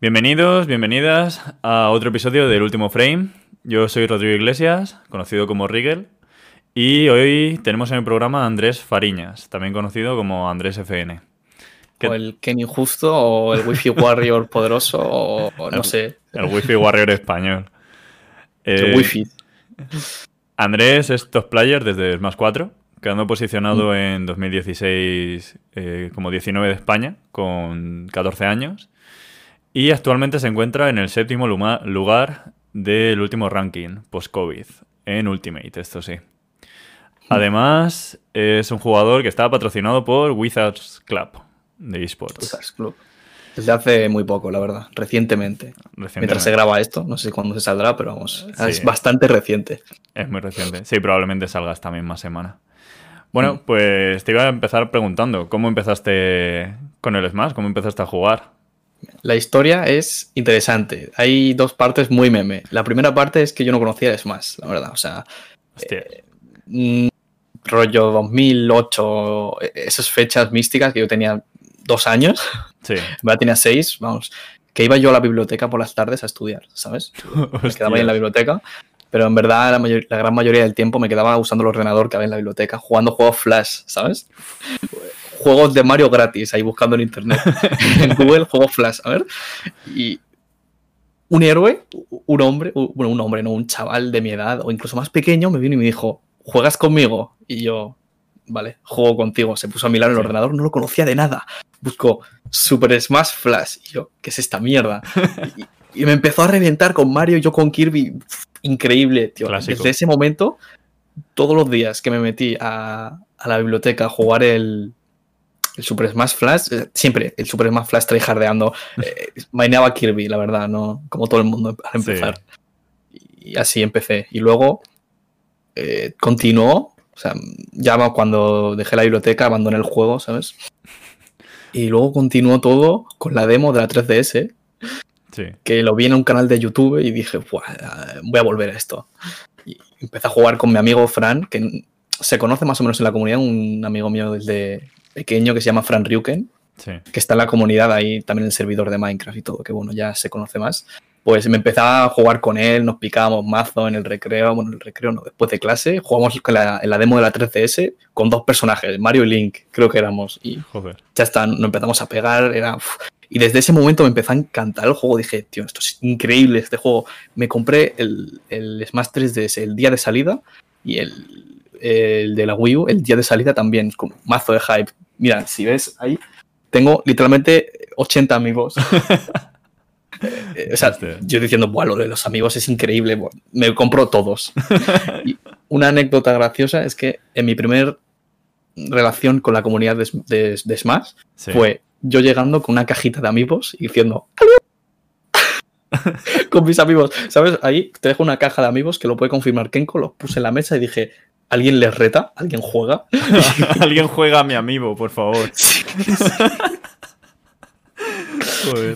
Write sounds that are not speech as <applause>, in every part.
Bienvenidos, bienvenidas a otro episodio del Último Frame. Yo soy Rodrigo Iglesias, conocido como Rigel, y hoy tenemos en el programa a Andrés Fariñas, también conocido como Andrés FN. O el Kenny Justo, o el Wi-Fi Warrior poderoso, o, <laughs> no sé. El Wi-Fi Warrior español. el eh, Wi-Fi. Andrés es top player desde Smash 4, quedando posicionado mm. en 2016 eh, como 19 de España, con 14 años. Y actualmente se encuentra en el séptimo lugar del último ranking post-COVID, en Ultimate, esto sí. Además, es un jugador que está patrocinado por Wizards Club de esports. Wizards Club. Desde hace muy poco, la verdad, recientemente. Mientras se graba esto, no sé cuándo se saldrá, pero vamos, es bastante reciente. Es muy reciente. Sí, probablemente salga esta misma semana. Bueno, mm. pues te iba a empezar preguntando, ¿cómo empezaste con el Smash? ¿Cómo empezaste a jugar? La historia es interesante. Hay dos partes muy meme. La primera parte es que yo no conocía Smash, la verdad. O sea, eh, rollo 2008, esas fechas místicas que yo tenía dos años. Sí. <laughs> Verdad tenía seis, vamos. Que iba yo a la biblioteca por las tardes a estudiar, ¿sabes? <laughs> me quedaba ahí en la biblioteca. Pero en verdad la, la, gran mayoría del tiempo me quedaba usando el ordenador que había en la biblioteca, jugando juegos Flash, ¿sabes? Juegos de Mario gratis, ahí buscando en internet. <laughs> en Google, juegos Flash, a ver. Y un héroe, un hombre, bueno, un hombre, no, un chaval de mi edad o incluso más pequeño me vino y me dijo, ¿juegas conmigo? Y yo, vale, juego contigo. Se puso a mirar el ordenador, no lo conocía de nada. Buscó Super Smash Flash. Y yo, ¿qué es esta mierda? <laughs> y, me empezó a reventar con Mario y yo con Kirby. Increíble, tío. Desde ese momento, todos los días que me metí a, la biblioteca a jugar el, el Super Smash Flash, eh, siempre el Super Smash Flash tryhardeando, <laughs> eh, maineaba Kirby, la verdad, no como todo el mundo al empezar. Y así empecé. Y luego eh, continuó, o sea, ya cuando dejé la biblioteca abandoné el juego, ¿sabes? Y luego continuó todo con la demo de la 3DS, que lo vi en un canal de YouTube y dije, voy a volver a esto. Y empecé a jugar con mi amigo Fran, que se conoce más o menos en la comunidad, un amigo mío desde pequeño que se llama Fran Ryuken, que está en la comunidad ahí, también en el servidor de Minecraft y todo, que bueno, ya se conoce más. Pues me empezaba a jugar con él, nos picábamos mazo en el recreo, bueno, en el recreo no, después de clase, jugamos en la, demo de la 3DS con dos personajes, Mario y Link, creo que éramos, y ya está, nos empezamos a pegar, era... y desde ese momento me empezó a encantar el juego, dije, tío, esto es increíble este juego. Me compré el, el Smash 3DS el día de salida y el, el de la Wii U el día de salida también, con mazo de hype. Mira, si ves ahí, tengo literalmente 80 amigos. <laughs> Eh, o sea, yo diciendo, bueno, lo de los amigos es increíble, me compro todos. <laughs> y una anécdota graciosa es que en mi primer relación con la comunidad de, Smash fue yo llegando con una cajita de amigos y diciendo, <laughs> con mis amigos, ¿sabes? Ahí te dejo una caja de amigos que lo puede confirmar Kenko, lo puse en la mesa y dije, ¿alguien les reta? ¿Alguien juega? <laughs> Alguien juega a mi amigo, por favor. <laughs>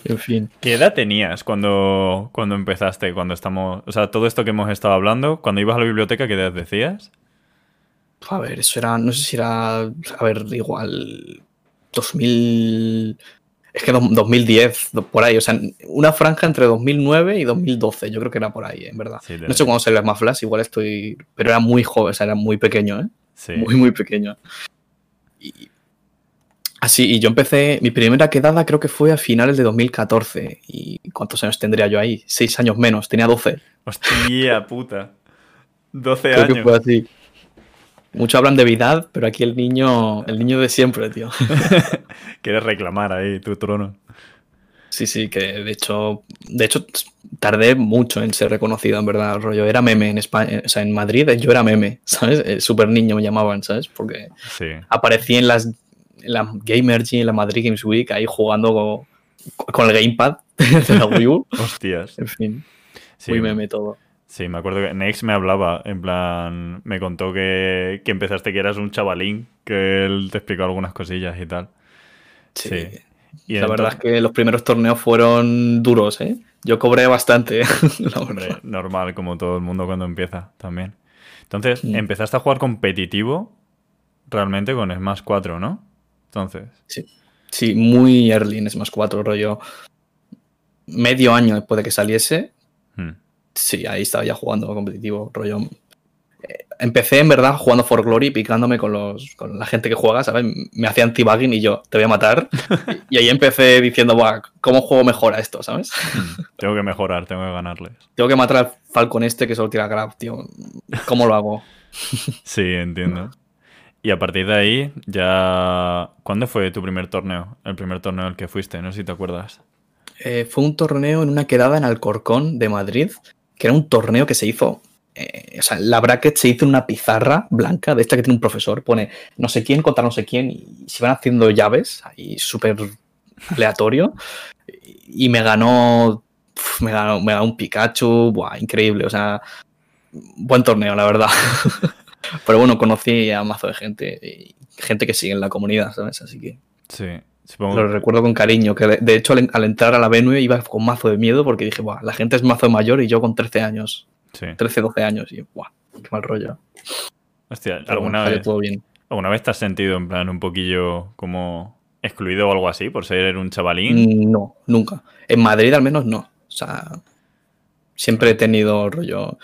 En fin. ¿Qué edad tenías cuando, cuando empezaste? Cuando estamos. O sea, todo esto que hemos estado hablando, cuando ibas a la biblioteca, ¿qué edad decías? A ver, eso era. No sé si era. A ver, igual. 2000. Es que 2010, por ahí. O sea, una franja entre 2009 y 2012. Yo creo que era por ahí, en verdad. no sé cuándo salió más Flash, igual estoy. Pero era muy joven, o sea, era muy pequeño, ¿eh? Sí. Muy, muy pequeño. Y Así, y yo empecé, mi primera quedada creo que fue a finales de 2014. ¿Y cuántos años tendría yo ahí? Seis años menos, tenía 12. Hostia puta. 12 años. Que fue así. Mucho hablan de edad, pero aquí el niño, el niño de siempre, tío. <laughs> <laughs> Quieres reclamar ahí tu trono. Sí, sí, que de hecho, de hecho tardé mucho en ser reconocido, en verdad, rollo. Era meme en España, o sea, en Madrid yo era meme, <laughs> ¿sabes? El super niño me llamaban, ¿sabes? Porque aparecí en las en la Gamergy, en la Madrid Games Week, ahí jugando con, el gamepad de la Wii U. Hostias. En fin. muy meme todo. Sí, me acuerdo que Nex me hablaba, en plan, me contó que, empezaste que eras un chavalín, que él te explicó algunas cosillas y tal. Sí. Y la verdad es que los primeros torneos fueron duros, ¿eh? Yo cobré bastante. <laughs> normal, como todo el mundo cuando empieza también. Entonces, empezaste a jugar competitivo realmente con Smash 4, ¿no? Entonces. Sí. Sí, muy early en Smash 4, rollo. medio año después de que saliese, Hmm. Sí, ahí estaba ya jugando competitivo, rollo. eh, Empecé en verdad jugando For Glory, picándome con, los, con la gente que juega, ¿sabes? Me hacía anti-bugging y yo, te voy a matar. <laughs> y ahí empecé diciendo, Buah, ¿cómo juego mejor a esto, ¿sabes? Tengo que mejorar, tengo que ganarles. <laughs> Tengo que matar al Falcon este que solo tira grab, tío. ¿Cómo lo hago? <laughs> Sí, entiendo. Y a partir de ahí, ya. ¿Cuándo fue tu primer torneo? El primer torneo al que fuiste, no sé si te acuerdas. Eh, fue un torneo en una quedada en Alcorcón de Madrid, que era un torneo que se hizo. eh, o sea, la bracket se hizo en una pizarra blanca, de esta que tiene un profesor, pone no sé quién contra no sé quién, y se van haciendo llaves, ahí súper aleatorio, y me ganó, me ganó, me ganó un Pikachu, buah, increíble, o sea, buen torneo, la verdad. <laughs> Pero bueno, conocí a mazo de gente, y gente que sigue en la comunidad, ¿sabes? Así que Sí, supongo. lo recuerdo con cariño, que de, hecho al, al entrar a la Venue iba con mazo de miedo porque dije, Buah, la gente es mazo mayor y yo con 13 años, Sí. 13, 12 años, y buah, qué mal rollo. Hostia, Pero ¿alguna bueno, vez, todo bien. ¿alguna vez te has sentido en plan un poquillo como excluido o algo así por ser un chavalín? No, nunca. En Madrid al menos no. O sea, siempre he tenido rollo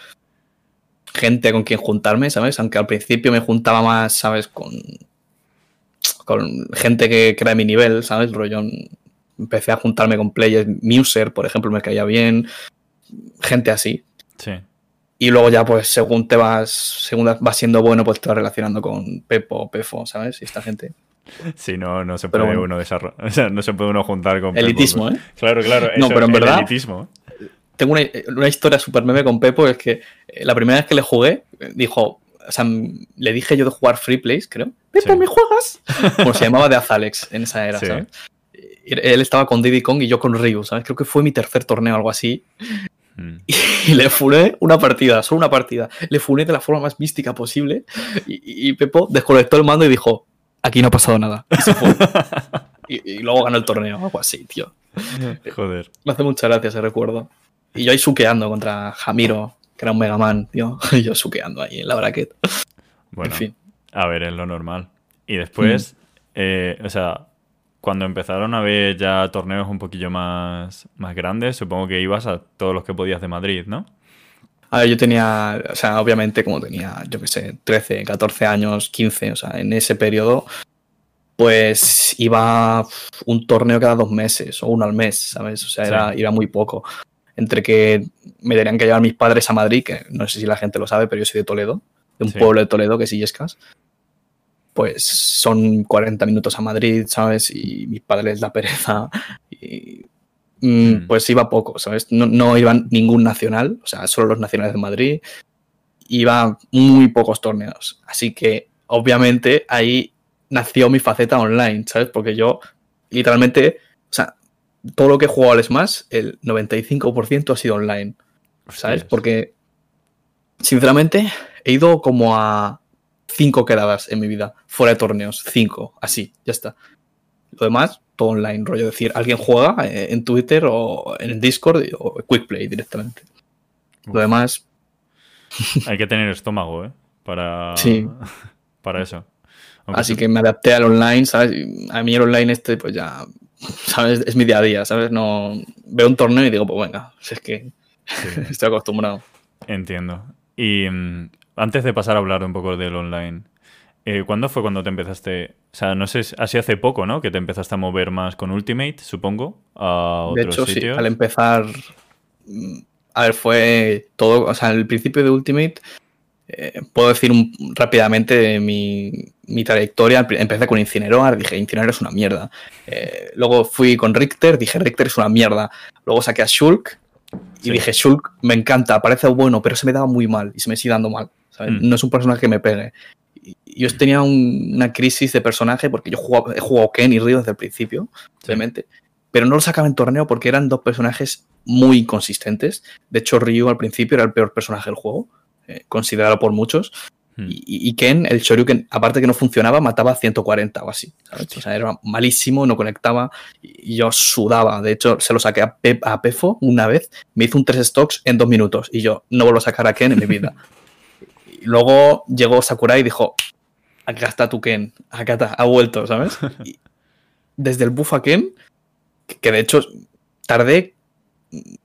gente con quien juntarme, ¿sabes? Aunque al principio me juntaba más, ¿sabes? Con, con gente que, que era de mi nivel, ¿sabes? Rollo, empecé a juntarme con players. Muser, por ejemplo, me caía bien. Gente así. Sí. Y luego ya, pues, según te vas, según vas siendo bueno, pues te vas relacionando con Pepo, Pefo, ¿sabes? Y esta gente. Sí, no, no se puede bueno. uno desarrollar. <laughs> O sea, no se puede uno juntar con. Pepo, Elitismo, pero- ¿eh? Claro, claro. No, eso, pero en verdad- elitismo. Tengo una, una historia súper meme con Pepo, es que eh, la primera vez que le jugué, dijo, o sea, le dije yo de jugar Free Plays, creo. Pepo, Sí. ¿me juegas? <laughs> Bueno, se llamaba de Azalex en esa era, Sí. ¿sabes? Él estaba con Diddy Kong y yo con Ryu, ¿sabes? Creo que fue mi tercer torneo o algo así. Mm. <laughs> Y le funé una partida, solo una partida. Le funé de la forma más mística posible. Y, y Pepo desconectó el mando y dijo, aquí no ha pasado nada. Y se fue. <laughs> y, y luego ganó el torneo, algo así, tío. Joder. Me hace mucha gracia ese recuerdo. Y yo ahí suqueando contra Jamiro, que era un Mega Man, tío. <laughs> Y yo suqueando ahí en la bracket. Bueno, En fin. a ver, es lo normal. Y después, eh, o sea, cuando empezaron a haber ya torneos un poquillo más, más grandes, supongo que ibas a todos los que podías de Madrid, ¿no? A ver, yo tenía, o sea, obviamente como tenía, yo qué sé, 13, 14 años, 15, o sea, en ese periodo, pues iba un torneo cada dos meses o uno al mes, ¿sabes? O sea, era, Sí. era muy poco. Entre que me tenían que llevar mis padres a Madrid, que no sé si la gente lo sabe, pero yo soy de Toledo, de un Sí. pueblo de Toledo que es Illescas. Pues son 40 minutos a Madrid, ¿sabes? Y mis padres la pereza. <laughs> Y, mm, Mm. Pues iba poco, ¿sabes? No, no iba ningún nacional, o sea, solo los nacionales de Madrid. Iba muy pocos torneos. Así que, obviamente, ahí nació mi faceta online, ¿sabes? Porque yo, literalmente, todo lo que he jugado al Smash, el 95% ha sido online, ¿sabes? Porque, sinceramente, he ido como a cinco quedadas en mi vida, fuera de torneos, cinco, así, ya está. Lo demás, todo online, rollo decir, alguien juega eh, en Twitter o en el Discord o Quickplay directamente. Uf. Lo demás, Hay que tener estómago, ¿eh? Para, Sí. <laughs> para eso. Aunque así tú- que me adapté al online, ¿sabes? A mí el online este, pues ya, ¿sabes? Es mi día a día, ¿sabes? No veo un torneo y digo, pues venga, si es que sí, <laughs> estoy acostumbrado. entiendo. Y mm, antes de pasar a hablar un poco del online, eh, ¿cuándo fue cuando te empezaste? O sea, no sé, así hace poco, ¿no? Que te empezaste a mover más con Ultimate, supongo, a De hecho, sitios. sí, al empezar, mm, a ver, fue todo, o sea, el principio de Ultimate, eh, puedo decir un- rápidamente mi, mi trayectoria. Empecé con Incineroar, dije, Incineroar es una mierda. Eh, luego fui con Richter, dije, Richter es una mierda. Luego saqué a Shulk y Sí. dije, Shulk me encanta, parece bueno, pero se me daba muy mal y se me sigue dando mal. ¿sabes? Mm. No es un personaje que me pegue. Yo tenía un- una crisis de personaje porque yo jugaba- he jugado Ken y Ryo desde el principio, obviamente, pero no lo sacaba en torneo porque eran dos personajes muy inconsistentes. De hecho, Ryu al principio era el peor personaje del juego, eh, considerado por muchos. Hmm. Y, y Ken, el Shoryuken, aparte que no funcionaba, mataba a 140 o así. ¿sabes? O sea, era malísimo, no conectaba y yo sudaba. De hecho, se lo saqué a, Pep- a Pefo una vez, me hizo un 3 stocks en dos minutos y yo no vuelvo a sacar a Ken en mi vida. <laughs> y luego llegó Sakurai y dijo, acá está tu Ken, acá está, ha vuelto, ¿sabes? <laughs> Y desde el buff a Ken, que, que de hecho tardé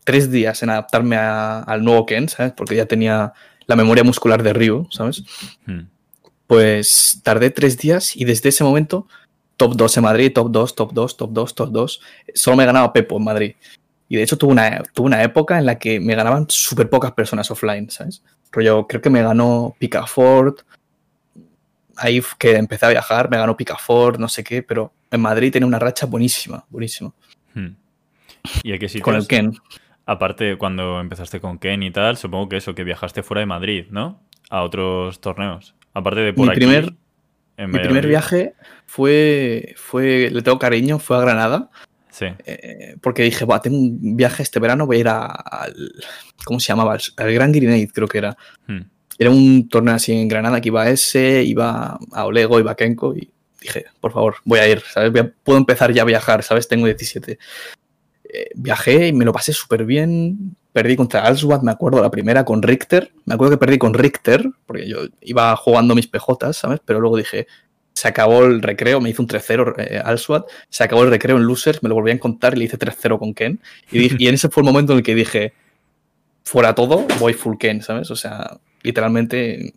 tres días en adaptarme al nuevo Ken, ¿sabes? Porque ya tenía la memoria muscular de Ryu, ¿sabes? Hmm. Pues tardé tres días y desde ese momento, top 2 en Madrid, top 2, top 2, top 2, top 2. Solo me ganaba Pepo en Madrid. Y de hecho tuve una, tuve una época en la que me ganaban súper pocas personas offline, ¿sabes? Pero yo creo que me ganó Picafort. Ahí que empecé a viajar, me ganó Picafort, no sé qué, pero en Madrid tenía una racha buenísima, buenísima. Hmm. ¿Y a qué sitios? Con el Ken. Aparte, cuando empezaste con Ken y tal, supongo que eso, que viajaste fuera de Madrid, ¿no? A otros torneos. Aparte de por mi aquí. Primer, mi primer viaje fue, fue, le tengo cariño, fue a Granada. Sí. Eh, porque dije, tengo un viaje este verano, voy a ir al. ¿Cómo se llamaba? Al Gran Grenade, creo que era. Hmm. Era un torneo así en Granada que iba a ese, iba a Olego, iba a Kenko y dije, por favor, voy a ir, ¿sabes? Puedo empezar ya a viajar, ¿sabes? Tengo 17. Eh, viajé y me lo pasé súper bien. Perdí contra Alswad, me acuerdo, la primera con Richter. Me acuerdo que perdí con Richter, porque yo iba jugando mis PJs, ¿sabes? Pero luego dije, se acabó el recreo, me hizo un 3-0 eh, se acabó el recreo en Losers, me lo volví a encontrar y le hice 3-0 con Ken. Y, en ese fue el momento en el que dije, fuera todo, voy full Ken, ¿sabes? O sea, literalmente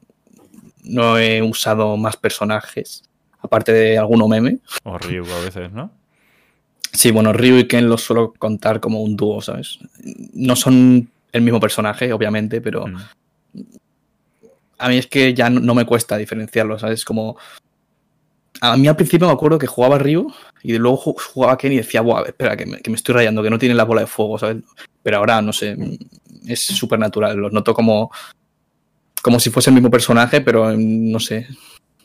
no he usado más personajes, aparte de alguno meme. O a veces, ¿no? Sí, bueno, Ryu y Ken los suelo contar como un dúo, ¿sabes? No son el mismo personaje, obviamente, pero mm. a mí es que ya no, me cuesta diferenciarlo, ¿sabes? Como a mí al principio me acuerdo que jugaba Ryu y luego jugaba Ken y decía, Buah, espera, que me, que me, estoy rayando, que no tiene la bola de fuego, ¿sabes? Pero ahora, no sé, es súper natural, los noto como, como si fuese el mismo personaje, pero no sé,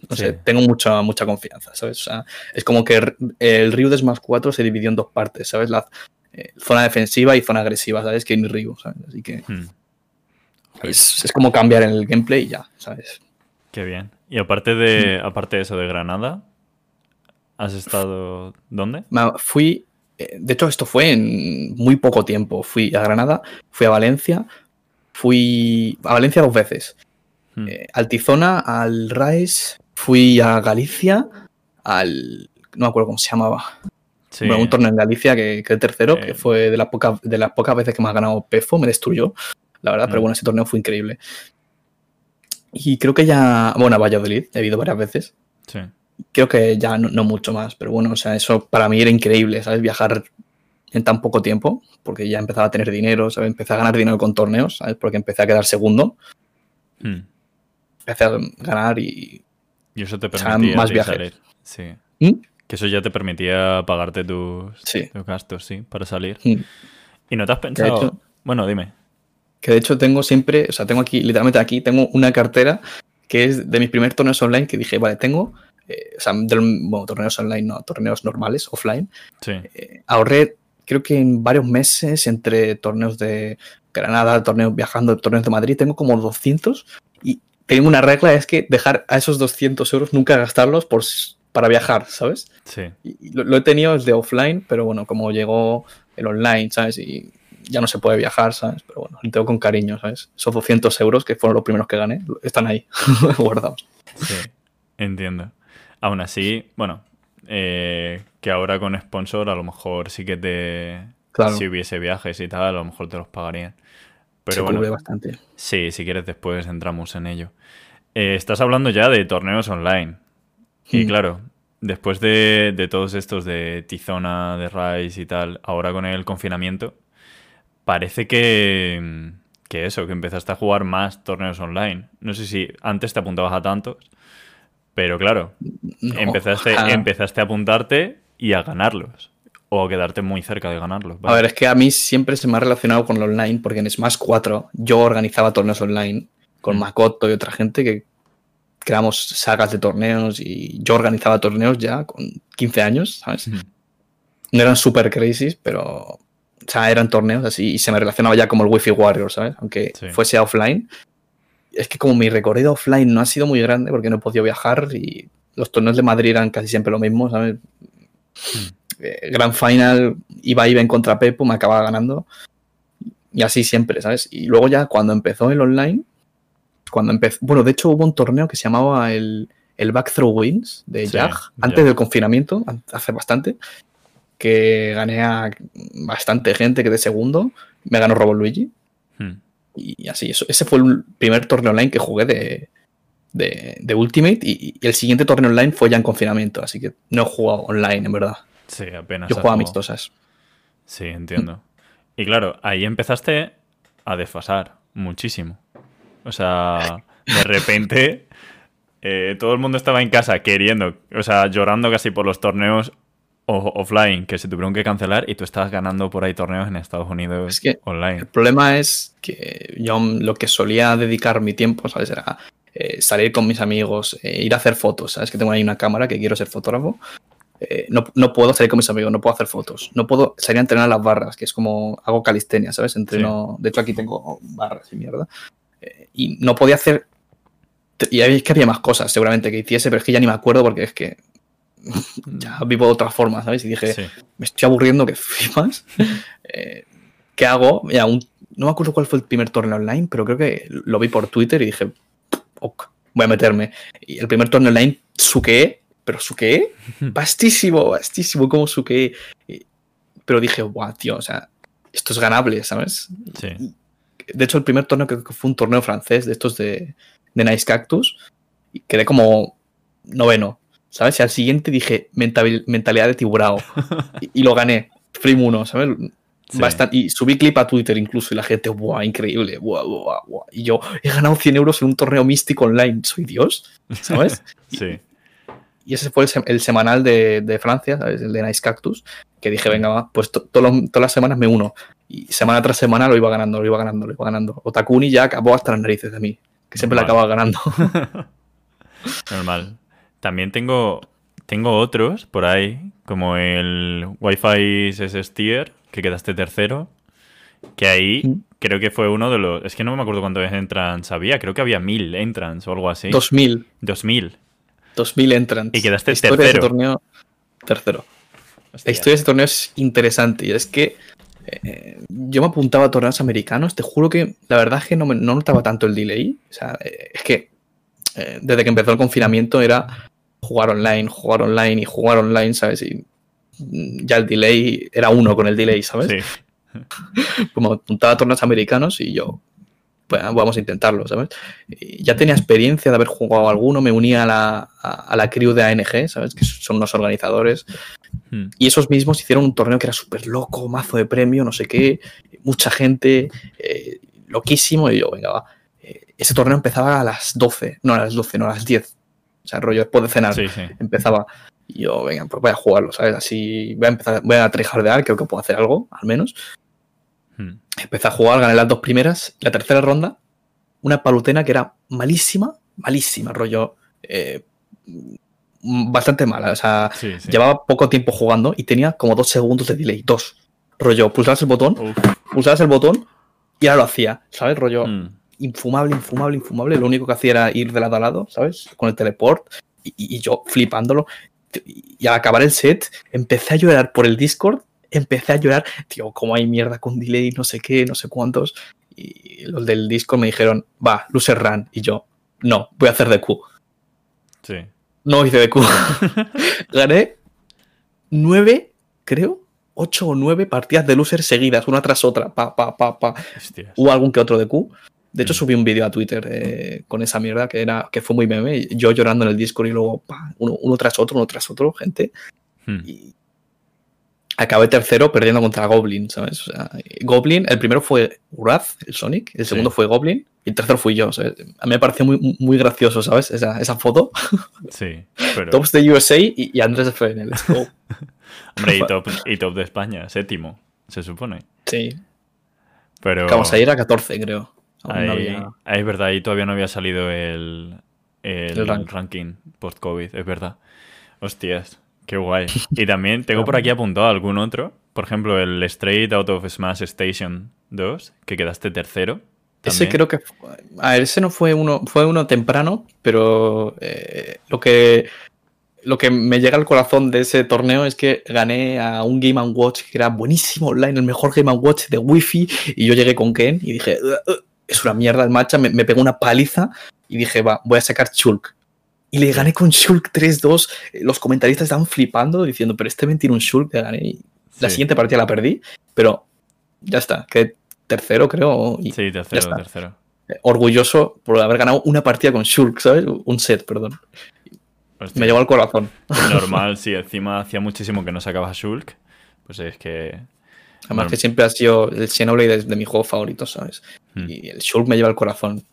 no sé, tengo mucha, mucha confianza, ¿sabes? O sea, es como que el Ryu de Smash 4 se dividió en dos partes, ¿sabes? La eh, zona defensiva y zona agresiva, ¿sabes? Que en Ryu, ¿sabes? Así que hmm. es, es, como cambiar en el gameplay y ya, ¿sabes? Qué bien. Y aparte de, aparte de eso de Granada, ¿has estado dónde? Fui, eh, de hecho esto fue en muy poco tiempo. Fui a Granada, fui a Valencia, fui a Valencia dos veces. Hmm. Eh, Altizona, al Rise, Fui a Galicia, al. No me acuerdo cómo se llamaba. un torneo en Galicia que, que el tercero, que fue de las, pocas, de las pocas veces que me ha ganado Pefo, me destruyó, la verdad, pero mm. bueno, ese torneo fue increíble. Y creo que ya. Bueno, a Valladolid, he ido varias veces. Sí. Creo que ya no, mucho más, pero bueno, o sea, eso para mí era increíble, ¿sabes? Viajar en tan poco tiempo, porque ya empezaba a tener dinero, ¿sabes? Empecé a ganar dinero con torneos, ¿sabes? Porque empecé a quedar segundo. Mm. Empecé a ganar y y eso te permitía más viajes. Sí. ¿Mm? Que eso ya te permitía pagarte tus, gastos, sí, para salir. ¿Mm? Y no te has pensado. bueno, dime. Que de hecho tengo siempre, o sea, tengo aquí, literalmente aquí, tengo una cartera que es de mis primeros torneos online que dije, vale, tengo, eh, o sea, bueno, torneos online, no, torneos normales, offline. Sí. Eh, ahorré, creo que en varios meses, entre torneos de Granada, torneos viajando, torneos de Madrid, tengo como 200 y tengo una regla, es que dejar a esos 200 euros nunca gastarlos por, para viajar, ¿sabes? Sí. lo, he tenido desde offline, pero bueno, como llegó el online, ¿sabes? Y ya no se puede viajar, ¿sabes? Pero bueno, lo tengo con cariño, ¿sabes? Esos 200 euros que fueron los primeros que gané, están ahí, <laughs> guardados. Sí, entiendo. Aún así, bueno, eh, que ahora con sponsor a lo mejor sí que te... Claro. Si hubiese viajes y tal, a lo mejor te los pagarían. Pero se bueno, bastante. Sí, si quieres después entramos en ello. Eh, estás hablando ya de torneos online. Y mm. claro, después de, todos estos de Tizona, de Rise y tal, ahora con el confinamiento, parece que, que eso, que empezaste a jugar más torneos online. No sé si antes te apuntabas a tantos, pero claro, empezaste, empezaste a apuntarte y a ganarlos o quedarte muy cerca de ganarlo. A ver, es que a mí siempre se me ha relacionado con lo online, porque en Smash 4 yo organizaba torneos online con mm. Makoto y otra gente que creamos sagas de torneos y yo organizaba torneos ya con 15 años, ¿sabes? Mm. No eran super crisis, pero o sea, eran torneos así y se me relacionaba ya como el Wi-Fi Warrior, ¿sabes? Aunque fuese offline. Es que como mi recorrido offline no ha sido muy grande porque no he podido viajar y los torneos de Madrid eran casi siempre lo mismo, ¿sabes? Mm. Grand Final iba iba en contra Pepo, me acababa ganando. Y así siempre, ¿sabes? Y luego ya cuando empezó el online, cuando empezó, bueno, de hecho hubo un torneo que se llamaba el, el Back Throw Wins de Jag, antes del confinamiento, hace bastante, que gané a bastante gente que de segundo. me ganó Robo Luigi. Hmm. Y así, eso, ese fue el primer torneo online que jugué de, de, Ultimate y, el siguiente torneo online fue ya en confinamiento, así que no he jugado online, en verdad. Sí, apenas. Yo jugaba amistosas. Sí, entiendo. Y claro, ahí empezaste a desfasar muchísimo. O sea, de repente <laughs> eh, todo el mundo estaba en casa queriendo, o sea, llorando casi por los torneos offline que se tuvieron que cancelar y tú estabas ganando por ahí torneos en Estados Unidos online. El problema es que yo lo que solía dedicar mi tiempo, ¿sabes? Era eh, salir con mis amigos, eh, ir a hacer fotos, ¿sabes? Que tengo ahí una cámara que quiero ser fotógrafo. No, no, puedo salir con mis amigos, no puedo hacer fotos. No puedo salir a entrenar las barras, que es como hago calistenia, ¿sabes? Entreno. De hecho, aquí tengo barras y mierda. y no podía hacer y es que había más cosas seguramente que hiciese, pero es que ya ni me acuerdo porque es que ya vivo de otra forma, ¿sabes? Y dije, me estoy aburriendo que <laughs> flipas. Eh, ¿Qué hago? no me acuerdo cuál fue el primer torneo online, pero creo que lo vi por Twitter y dije, ok, voy a meterme. Y el primer torneo online suqué, pero suqué bastísimo, bastísimo como suqué. Pero dije, guau, tío, o sea, esto es ganable, ¿sabes? Sí. De hecho, el primer torneo creo que fue un torneo francés de estos de, de Nice Cactus y quedé como noveno, ¿sabes? Y al siguiente dije mentalidad de tiburao <laughs> y, lo gané, Free 1, ¿sabes? Bastante, y subí clip a Twitter incluso y la gente, ¡buah, increíble! ¡buah, buah, buah! Y yo, he ganado 100 euros en un torneo místico online, soy Dios, ¿sabes? <laughs> sí. Y, ese fue el, semanal de, Francia, ¿sabes? El de Nice Cactus, que dije, venga, va, pues todas las semanas me uno. Y semana tras semana lo iba ganando, lo iba ganando, lo iba ganando. Otakuni ya acabó hasta las narices de mí que siempre la acaba ganando. <laughs> Normal. También tengo, tengo otros por ahí, como el Wi-Fi Tier, que quedaste tercero, que ahí mm. creo que fue uno de los... Es que no me acuerdo cuántos entrants había, creo que había mil entrants o algo así. Dos mil. Dos mil. Dos mil entrants. Y quedaste tercero. torneo, tercero. La historia de este torneo es interesante y es que eh, yo me apuntaba a torneos americanos, te juro que la verdad es que no, notaba tanto el delay. O sea, eh, es que eh, desde que empezó el confinamiento era jugar online, jugar online y jugar online, ¿sabes? Y mm, ya el delay era uno con el delay, ¿sabes? Sí. <laughs> Como apuntaba a torneos americanos y yo, pues vamos a intentarlo, ¿sabes? ya tenía experiencia de haber jugado alguno, me unía a la, a, la crew de ANG, ¿sabes? Que son unos organizadores. Hmm. Y esos mismos hicieron un torneo que era súper loco, mazo de premio, no sé qué, mucha gente, eh, loquísimo. Y yo, venga, va. Eh, ese torneo empezaba a las 12, no a las 12, no a las 10. O sea, rollo después de cenar. Empezaba. Y yo, venga, pues voy a jugarlo, ¿sabes? Así voy a empezar, voy a trejardear, creo que puedo hacer algo, al menos. Hmm. Empecé a jugar, gané las dos primeras. La tercera ronda, una palutena que era malísima, malísima, rollo. Eh, bastante mala. O sea, llevaba poco tiempo jugando y tenía como dos segundos de delay. Dos. Rollo, pulsabas el botón, pulsabas el botón y ahora lo hacía. ¿Sabes? Rollo. Hmm. Infumable, infumable, infumable. Lo único que hacía era ir de lado a lado, ¿sabes? Con el teleport. Y, y yo flipándolo. Y al acabar el set, empecé a llorar por el Discord empecé a llorar, tío, como hay mierda con delay, no sé qué, no sé cuántos. Y los del disco me dijeron, va, loser run. Y yo, no, voy a hacer de Q. Sí. No hice de Q. <laughs> Gané nueve, creo, ocho o nueve partidas de loser seguidas, una tras otra. Pa, pa, pa, pa. Hubo algún que otro de Q. De hecho, mm. subí un vídeo a Twitter eh, con esa mierda que era que fue muy meme. Yo llorando en el Discord y luego pa, uno, tras otro, uno tras otro, gente. Hmm. Y, acabé tercero perdiendo contra Goblin, ¿sabes? O sea, Goblin, el primero fue Wrath, el Sonic, el segundo fue Goblin y el tercero fui yo. A mí me pareció muy, muy gracioso, ¿sabes? Esa, esa foto. <laughs> Sí. Tops de USA y, Andrés fue en el Hombre, y <laughs> top, y top de España, séptimo, se supone. Sí. Pero. Vamos a ir a 14, creo. Ahí, es verdad, ahí todavía no había salido el, el, ranking post-COVID, es verdad. Hostias. Qué guay. <laughs> Y también tengo por aquí apuntado algún otro. Por ejemplo, el Straight Out of Smash Station 2, que quedaste tercero. Ese creo que. A ver, ese no fue uno, fue uno temprano, pero eh, lo que. Lo que me llega al corazón de ese torneo es que gané a un Game Watch que era buenísimo online, el mejor Game Watch de Wi-Fi, y yo llegué con Ken y dije, es una mierda el matcha, me, me pegó una paliza y dije, va, voy a sacar Chulk y le gané con Shulk 3-2. Los comentaristas estaban flipando diciendo, pero este men tiene un Shulk, le gané. La siguiente partida la perdí, pero ya está. Que tercero, creo. sí, tercero, tercero. Orgulloso por haber ganado una partida con Shulk, ¿sabes? Un set, perdón. Me llevó al corazón. <laughs> Normal, sí, encima hacía muchísimo que no sacabas Shulk. Pues es que. Además que siempre ha sido el Xenoblade de, mi juego favorito, ¿sabes? Hmm. Y el Shulk me lleva al corazón.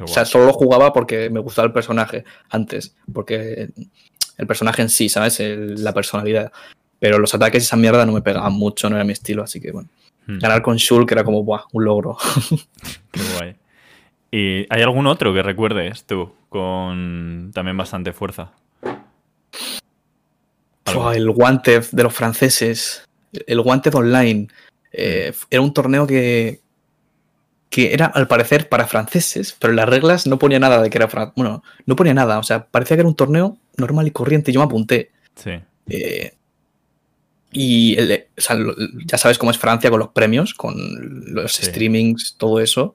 O sea, solo lo jugaba porque me gustaba el personaje antes. Porque el personaje en sí, ¿sabes? la personalidad. Pero los ataques y esa mierda no me pegaban mucho, no era mi estilo, así que bueno. Hmm. Ganar con Shulk era como, ¡buah! Un logro. <laughs> Qué guay. ¿Y hay algún otro que recuerdes tú con también bastante fuerza? el Wanted de los franceses. El Wanted Online. Eh, era un torneo que, que era al parecer para franceses, pero en las reglas no ponía nada de que era Bueno, no ponía nada. O sea, parecía que era un torneo normal y corriente. Yo me apunté. Sí. Eh, y ya sabes cómo es Francia con los premios, con los streamings, todo eso.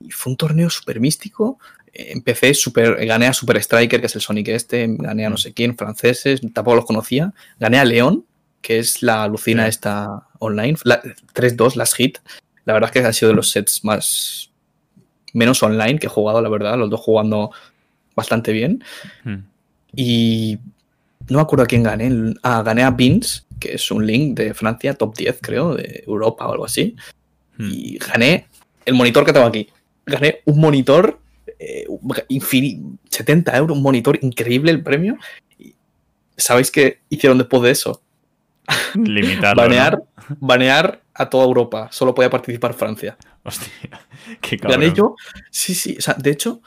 Y fue un torneo súper místico. Empecé super, gané a Super Striker, que es el Sonic este, gané a no mm. sé quién, franceses, tampoco los conocía. Gané a León, que es la alucina esta online. 3-2, las hit. La verdad es que ha sido de los sets más menos online que he jugado, la verdad. Los dos jugando bastante bien. Mm. Y no me acuerdo a quién gané. Ah, gané a Beans, que es un link de Francia, top 10, creo, de Europa o algo así. Mm. Y gané el monitor que tengo aquí gané un monitor eh, 70 euros, un monitor increíble el premio. ¿Sabéis qué hicieron después de eso? Limitarlo. banear, banear a toda Europa. Solo podía participar Francia. Hostia, <laughs> qué cabrón. Gané yo. Sí, sí. O sea, de hecho,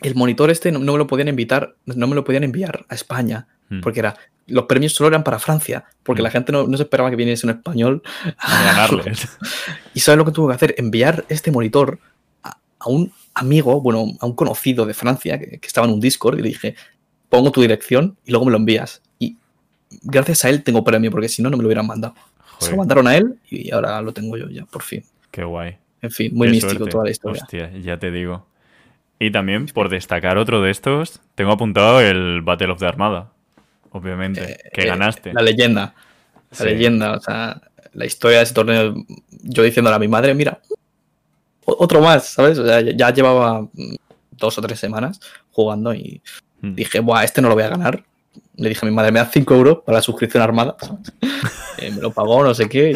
el monitor este no, me lo podían invitar, no me lo podían enviar a España. Hmm. Porque era. Los premios solo eran para Francia. Porque hmm. la gente no, se esperaba que viniese un español a ganarles. <laughs> y ¿sabes lo que tuvo que hacer? Enviar este monitor a un amigo, bueno, a un conocido de Francia que, estaba en un Discord y le dije, pongo tu dirección y luego me lo envías. Y gracias a él tengo premio, porque si no, no me lo hubieran mandado. Se lo mandaron a él y ahora lo tengo yo ya, por fin. Qué guay. En fin, muy místico toda la historia. Hostia, ya te digo. Y también, por destacar otro de estos, tengo apuntado el Battle of the Armada. Obviamente, eh, que eh, ganaste. La leyenda. La leyenda, o sea, la historia de ese torneo. Yo diciéndole a mi madre, mira, otro más, ¿sabes? O sea, ya llevaba dos o tres semanas jugando y hmm. dije, Buah, este no lo voy a ganar. Le dije a mi madre, me das 5 euros para la suscripción armada. <laughs> Eh, me lo pagó, no sé qué.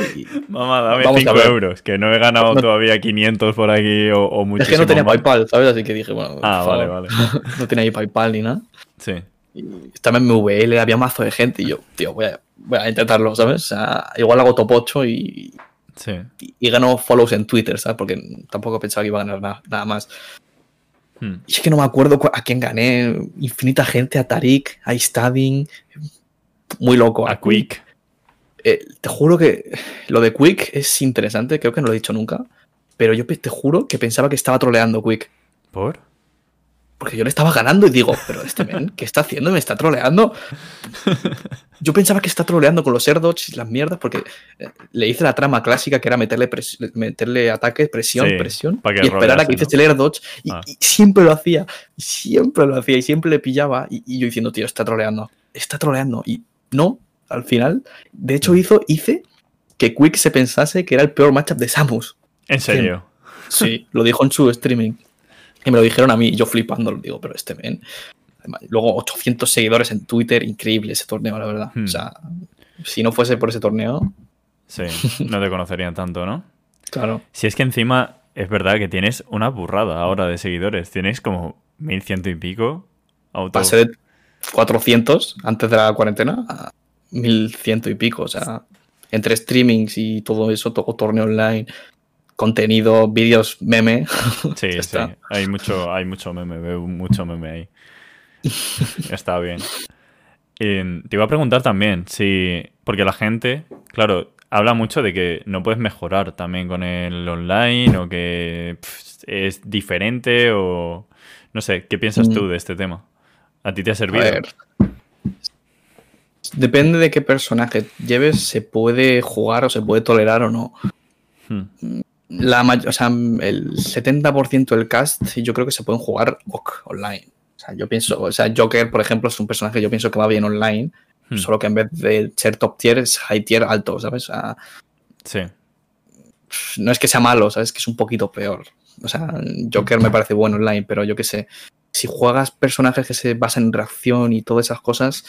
Mamá, dame 5 euros, que no he ganado todavía 500 por aquí o, o muchísimo Es que no tenía PayPal, ¿sabes? Así que dije, bueno, ah, vale, vale. <laughs> no tenía ahí PayPal ni nada. Sí. Y estaba en MVL, había mazo de gente y yo, tío, voy a, voy a intentarlo, ¿sabes? O sea, igual hago top 8 y, y, ganó follows en Twitter, ¿sabes? Porque tampoco pensaba que iba a ganar nada, más. Hmm. Y es que no me acuerdo a quién gané. Infinita gente, a Tarik, a Stading. Muy loco. A, Quick. Eh, te juro que lo de Quick es interesante, creo que no lo he dicho nunca. Pero yo te juro que pensaba que estaba troleando Quick. ¿Por? Porque yo le estaba ganando y digo, pero este men, ¿qué está haciendo? ¿Me está troleando? Yo pensaba que está troleando con los air y las mierdas porque eh, le hice la trama clásica que era meterle, meterle ataque, presión, presión y esperar a que hiciese el air ah. y, siempre lo hacía, siempre lo hacía y siempre le pillaba y, yo diciendo, tío, está troleando, está troleando. Y no, al final, de hecho hizo, hice que Quick se pensase que era el peor matchup de Samus. ¿En serio? Sí, lo dijo en su streaming. Y me lo dijeron a mí, yo flipando, lo digo, pero este men. Luego 800 seguidores en Twitter, increíble ese torneo, la verdad. O hmm. sea, si no fuese por ese torneo. Sí, no te conocerían tanto, ¿no? <laughs> Claro. Si es que encima es verdad que tienes una burrada ahora de seguidores. Tienes como 1100 y pico. Pasé de 400 antes de la cuarentena a 1100 y pico. O sea, entre streamings y todo eso, todo torneo online, contenido, vídeos, meme. Sí, <laughs> sí. Hay mucho, hay mucho meme, veo mucho meme ahí. <laughs> Está bien. te iba a preguntar también si. Porque la gente, claro, habla mucho de que no puedes mejorar también con el online o que es diferente o. No sé, ¿qué piensas tú mm. de este tema? ¿A ti te ha servido? Depende de qué personaje lleves, se puede jugar o se puede tolerar o no. Hmm la o sea, el 70% del cast yo creo que se pueden jugar online. O sea, yo pienso, o sea, Joker, por ejemplo, es un personaje que yo pienso que va bien online, hmm. solo que en vez de ser top tier es high tier alto, ¿sabes? sí. no es que sea malo, ¿sabes? Que es un poquito peor. O sea, Joker me parece bueno online, pero yo qué sé. Si juegas personajes que se basan en reacción y todas esas cosas,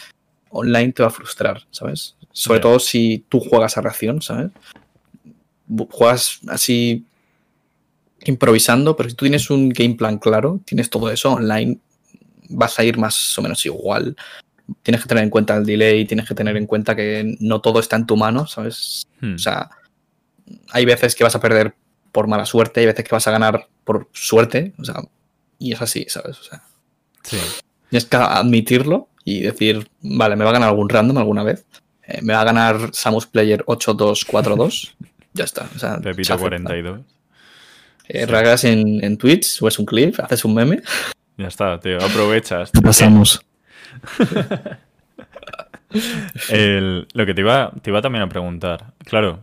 online te va a frustrar, ¿sabes? Sobre todo si tú juegas a reacción, ¿sabes? Juegas así improvisando, pero si tú tienes un game plan claro, tienes todo eso online, vas a ir más o menos igual. Tienes que tener en cuenta el delay, tienes que tener en cuenta que no todo está en tu mano, ¿sabes? Hmm. O sea, hay veces que vas a perder por mala suerte, hay veces que vas a ganar por suerte, o sea, y es así, ¿sabes? O sea, sí. tienes que admitirlo y decir, vale, me va a ganar algún random alguna vez, eh, me va a ganar Samus Player 8-2-4-2, <laughs> ya está. O sea, Repito 42. Eh, en, en Twitch, subes un clip, haces un meme. Ya está, tío, aprovechas. Pasamos. <laughs> lo que te iba, te iba también a preguntar, claro,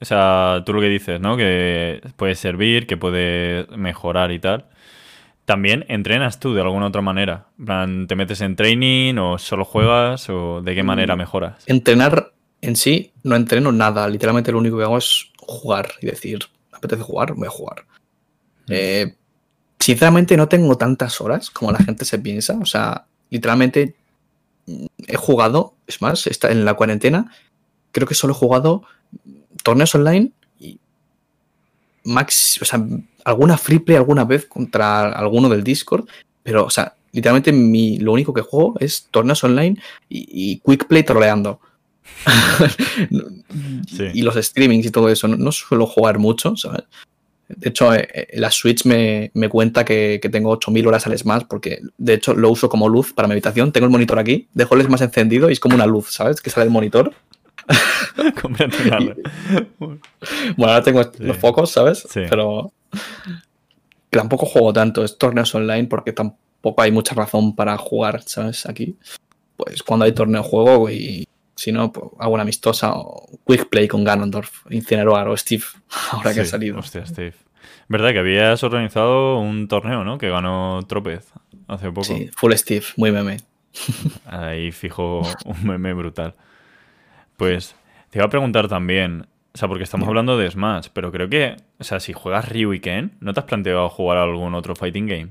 o sea, tú lo que dices, ¿no? Que puede servir, que puede mejorar y tal. ¿También entrenas tú de alguna otra manera? ¿Te metes en training o solo juegas o de qué manera mm, mejoras? Entrenar en sí no entreno nada. Literalmente lo único que hago es jugar y decir, ¿me apetece jugar? Voy a jugar. Mm. Eh, sinceramente no tengo tantas horas como la gente se piensa. O sea, literalmente mm, he jugado, es más, está en la cuarentena, creo que solo he jugado torneos online y max, o sea, alguna free play alguna vez contra alguno del Discord, pero, o sea, literalmente mi, lo único que juego es torneos online y, quick play troleando. <laughs> Y los streamings y todo eso. No, suelo jugar mucho, ¿sabes? De hecho, eh, eh, la Switch me, cuenta que, que, tengo 8000 horas al Smash porque, de hecho, lo uso como luz para mi habitación. Tengo el monitor aquí, dejo el Smash encendido y es como una luz, ¿sabes? Que sale del monitor. <laughs> <laughs> bueno, ahora tengo los focos, ¿sabes? Pero tampoco juego tanto, es torneos online porque tampoco hay mucha razón para jugar, ¿sabes? Aquí. Pues cuando hay torneo juego y si no, pues hago una amistosa o quick play con Ganondorf, Incineroar o Steve, <laughs> ahora que ha salido. Hostia, Steve. ¿Verdad que habías organizado un torneo, ¿no? Que ganó Tropez hace poco. Sí, full Steve, muy meme. <laughs> Ahí fijo un meme brutal. Pues te iba a preguntar también, o sea, porque estamos hablando de Smash, pero creo que, o sea, si juegas Ryu y Ken, ¿no te has planteado jugar algún otro fighting game?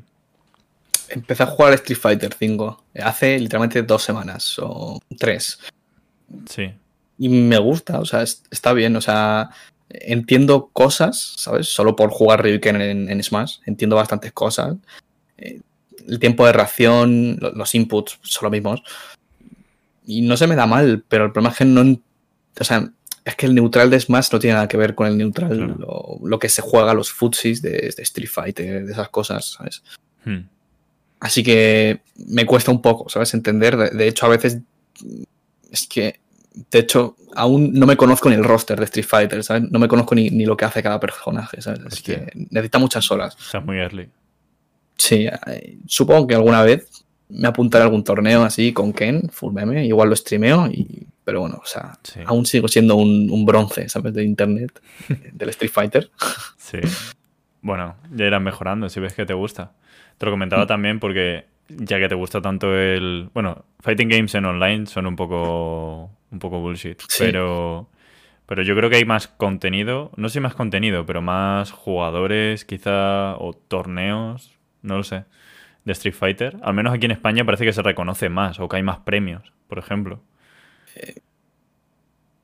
Empecé a jugar Street Fighter 5 hace literalmente dos semanas o tres. Sí. Y me gusta, o sea, está bien, o sea, entiendo cosas, ¿sabes? Solo por jugar Ryu y Ken en, Smash, entiendo bastantes cosas. Eh, el tiempo de reacción, los inputs son los mismos y no se me da mal, pero el problema es que no. O sea, es que el neutral de Smash no tiene nada que ver con el neutral, lo, que se juega, los futsis de, Street Fighter, de esas cosas, ¿sabes? Hmm. Así que me cuesta un poco, ¿sabes? Entender. De, hecho, a veces. Es que. De hecho, aún no me conozco ni el roster de Street Fighter, ¿sabes? No me conozco ni, lo que hace cada personaje, ¿sabes? Así que necesita muchas horas. Está muy early. Sí, eh, supongo que alguna vez me apuntaré a algún torneo así con Ken, full meme, igual lo streameo, y, pero bueno, o sea, aún sigo siendo un, bronce, ¿sabes? De internet, del Street Fighter. <laughs> Sí. Bueno, ya irás mejorando si ves que te gusta. Te lo comentaba mm. también porque ya que te gusta tanto el... Bueno, fighting games en online son un poco, un poco bullshit, pero... Pero yo creo que hay más contenido, no sé más contenido, pero más jugadores quizá o torneos, no lo sé de Street Fighter. Al menos aquí en España parece que se reconoce más o que hay más premios, por ejemplo.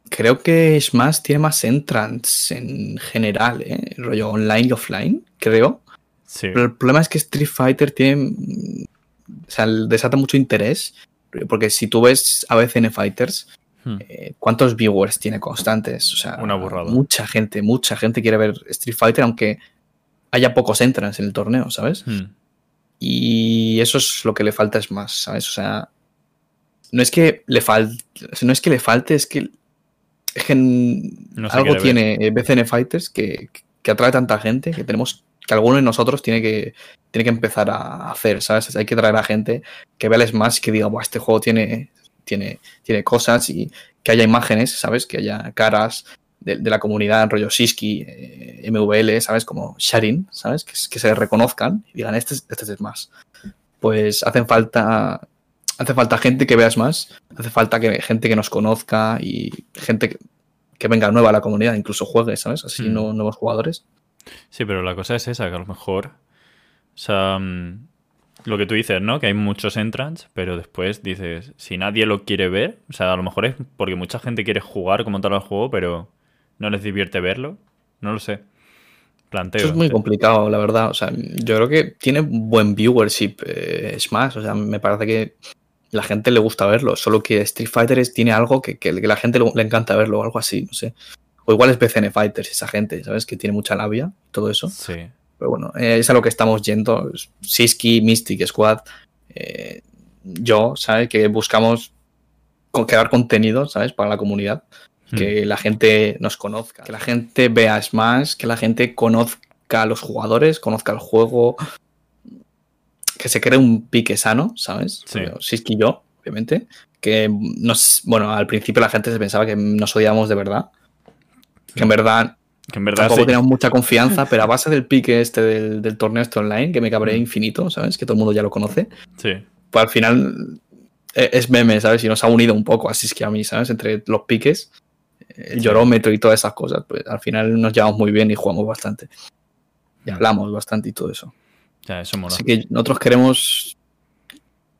creo que Smash tiene más entrants en general, ¿eh? rollo online y offline, creo. Sí. Pero el problema es que Street Fighter tiene. O sea, desata mucho interés. Porque si tú ves a BCN Fighters, hmm. eh, ¿cuántos viewers tiene constantes? O sea, Una burrada. mucha gente, mucha gente quiere ver Street Fighter, aunque haya pocos entrants en el torneo, ¿sabes? Hmm. Y eso es lo que le falta es más, ¿sabes? O sea, no es que le falte, no es que le falte, es que, es que algo tiene BCN Fighters que, que, atrae tanta gente que tenemos que alguno de nosotros tiene que, tiene que empezar a hacer, ¿sabes? Hay que traer a gente que vea el Smash que diga, este juego tiene, tiene, tiene cosas y que haya imágenes, ¿sabes? Que haya caras, de, la comunidad, rollo Siski, eh, MVL, ¿sabes? Como Sharing, ¿sabes? Que, que, se reconozcan y digan, este, este es más. Pues hacen falta, hace falta gente que veas más, hace falta que, gente que nos conozca y gente que, que venga nueva a la comunidad, incluso juegue, ¿sabes? Así Mm. no, nuevos jugadores. Sí, pero la cosa es esa, que a lo mejor. O sea, mm, lo que tú dices, ¿no? Que hay muchos entrants, pero después dices, si nadie lo quiere ver, o sea, a lo mejor es porque mucha gente quiere jugar como tal al juego, pero no les divierte verlo. No lo sé. Planteo. Eso es muy complicado, la verdad. O sea, yo creo que tiene buen viewership eh, Smash. O sea, me parece que la gente le gusta verlo. Solo que Street Fighter tiene algo que, que- que la gente le, le encanta verlo o algo así, no sé. O igual es BCN Fighters, esa gente, ¿sabes? Que tiene mucha labia todo eso. Sí. Pero bueno, eh, es a lo que estamos yendo. Siski, Mystic, Squad, eh, yo, ¿sabes? Que buscamos con- crear contenido, ¿sabes? Para la comunidad. Mm. Que la gente nos conozca. Que la gente vea Smash, que la gente conozca a los jugadores, conozca el juego. Que se cree un pique sano, ¿sabes? Sí. Siski y yo, obviamente. Que nos, bueno, al principio la gente se pensaba que nos odiábamos de verdad. Que en verdad Que en verdad Tampoco sí. teníamos mucha confianza, <laughs> pero a base del pique este del, del torneo este online, que me cabré Mm. infinito, ¿sabes? Que todo el mundo ya lo conoce. Sí. Pues al final eh, es meme, ¿sabes? Y nos ha unido un poco, así es que a mí, ¿sabes? Entre los piques, el Sí. llorómetro y todas esas cosas, pues al final nos llevamos muy bien y jugamos bastante. Y Mm. hablamos bastante y todo eso. Ya, eso mola. Así que nosotros queremos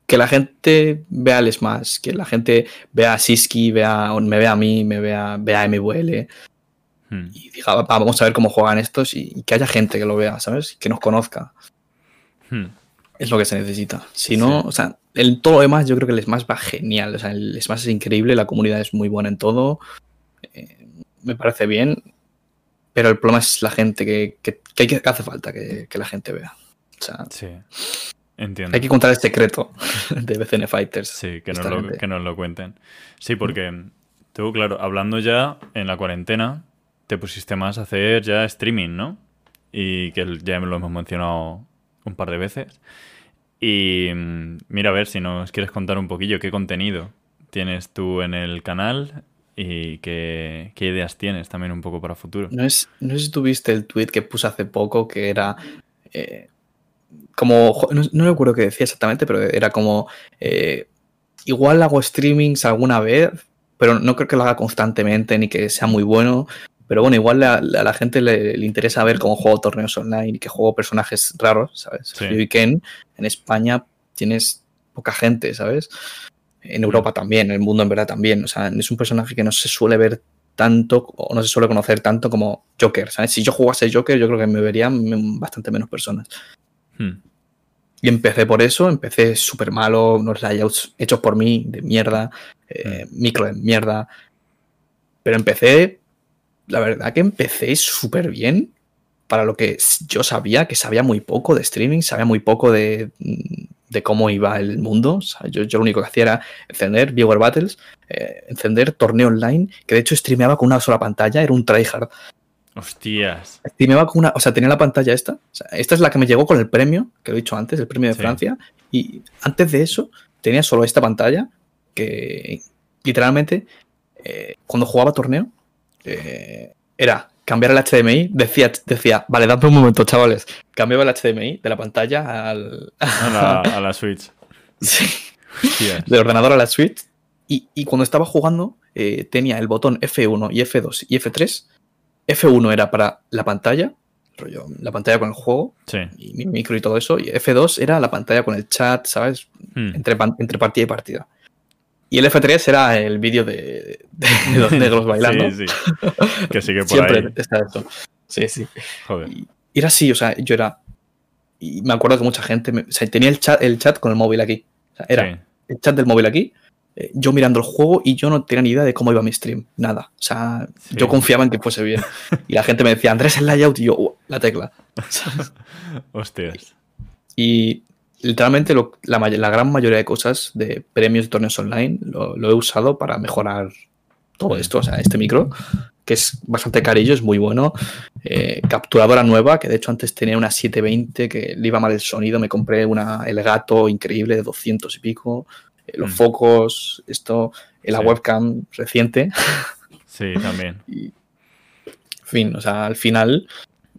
que la gente vea el Smash, que la gente vea a Siski, vea, me vea a mí, me vea, vea a MVL, Mm. y diga, "Va, vamos a ver cómo juegan estos y, y que haya gente que lo vea, ¿sabes? Que nos conozca. Mm. Es lo que se necesita. Si no, Sí. o sea, el todo lo demás yo creo que el Smash va genial. O sea, el Smash es increíble, la comunidad es muy buena en todo. eh, me parece bien. Pero el problema es la gente que, que, hace falta que, la gente vea. O sea, Sí. Entiendo. hay que contar el secreto <laughs> de BCN Fighters. Sí, que nos, lo, que nos lo cuenten. Sí, porque tú, claro, hablando ya en la cuarentena, te pusiste más a hacer ya streaming, ¿no? Y que ya lo hemos mencionado un par de veces. Y mm, mira, a ver si nos quieres contar un poquillo qué contenido tienes tú en el canal y qué, ideas tienes también un poco para futuro. No, es, no sé si tuviste el tweet que puse hace poco que era eh, como, no, no recuerdo qué decía exactamente, pero era como, eh, igual hago streamings alguna vez, pero no creo que lo haga constantemente ni que sea muy bueno. Pero bueno, igual a, la gente le, le interesa ver cómo juego torneos online y que juego personajes raros, ¿sabes? Sí. Y Ken, en España tienes poca gente, ¿sabes? En Europa también, en el mundo en verdad también. O sea, es un personaje que no se suele ver tanto o no se suele conocer tanto como Joker, ¿sabes? Si yo jugase Joker, yo creo que me verían bastante menos personas. Hmm. Y empecé por eso, empecé súper malo, unos layouts hechos por mí, de mierda, eh, micro de mierda. Pero empecé, la verdad que empecé súper bien para lo que yo sabía, que sabía muy poco de streaming, sabía muy poco de, de cómo iba el mundo. O sea, yo, yo lo único que hacía era encender Viewer Battles, eh, encender torneo online, que de hecho streameaba con una sola pantalla, era un tryhard. Hostias. Streameaba con una, o sea, tenía la pantalla esta. O sea, esta es la que me llegó con el premio, que lo he dicho antes, el premio de Sí. Francia. Y antes de eso, tenía solo esta pantalla, que literalmente, eh, cuando jugaba torneo, eh, era cambiar el HDMI, decía, decía, vale, dame un momento, chavales. Cambiaba el HDMI de la pantalla al. A la, a la Switch. <laughs> Sí, del ordenador a la Switch. Y, y cuando estaba jugando, eh, tenía el botón F1 y F2 y F3. F1 era para la pantalla, rollo, la pantalla con el juego Sí. y mi micro y todo eso. Y F2 era la pantalla con el chat, ¿sabes? Hmm. Entre, entre partida y partida. Y el F3 era el vídeo de, de los <laughs> negros bailando. Sí, sí. Que sigue por Siempre ahí. está eso. Sí, sí. Joder. Y era así, o sea, yo era. Y me acuerdo que mucha gente. me- o sea, tenía el chat, el chat con el móvil aquí. O sea, era Sí. el chat del móvil aquí, eh, yo mirando el juego y yo no tenía ni idea de cómo iba mi stream. Nada. O sea, Sí. yo confiaba en que fuese bien. <laughs> Y la gente me decía, Andrés, el layout, y yo, "Uh, la tecla. <laughs> Hostias. Y literalmente lo- la, gran mayoría de cosas de premios y torneos online lo, lo he usado para mejorar todo esto. O sea, este micro, que es bastante carillo, es muy bueno. Eh, capturadora nueva, que de hecho antes tenía una 720 que le iba mal el sonido. Me compré una El Gato increíble de 200 y pico. Eh, los Mm. focos, esto, eh, la Sí. webcam reciente. Sí, también. <laughs> Y, en fin, o sea, al final.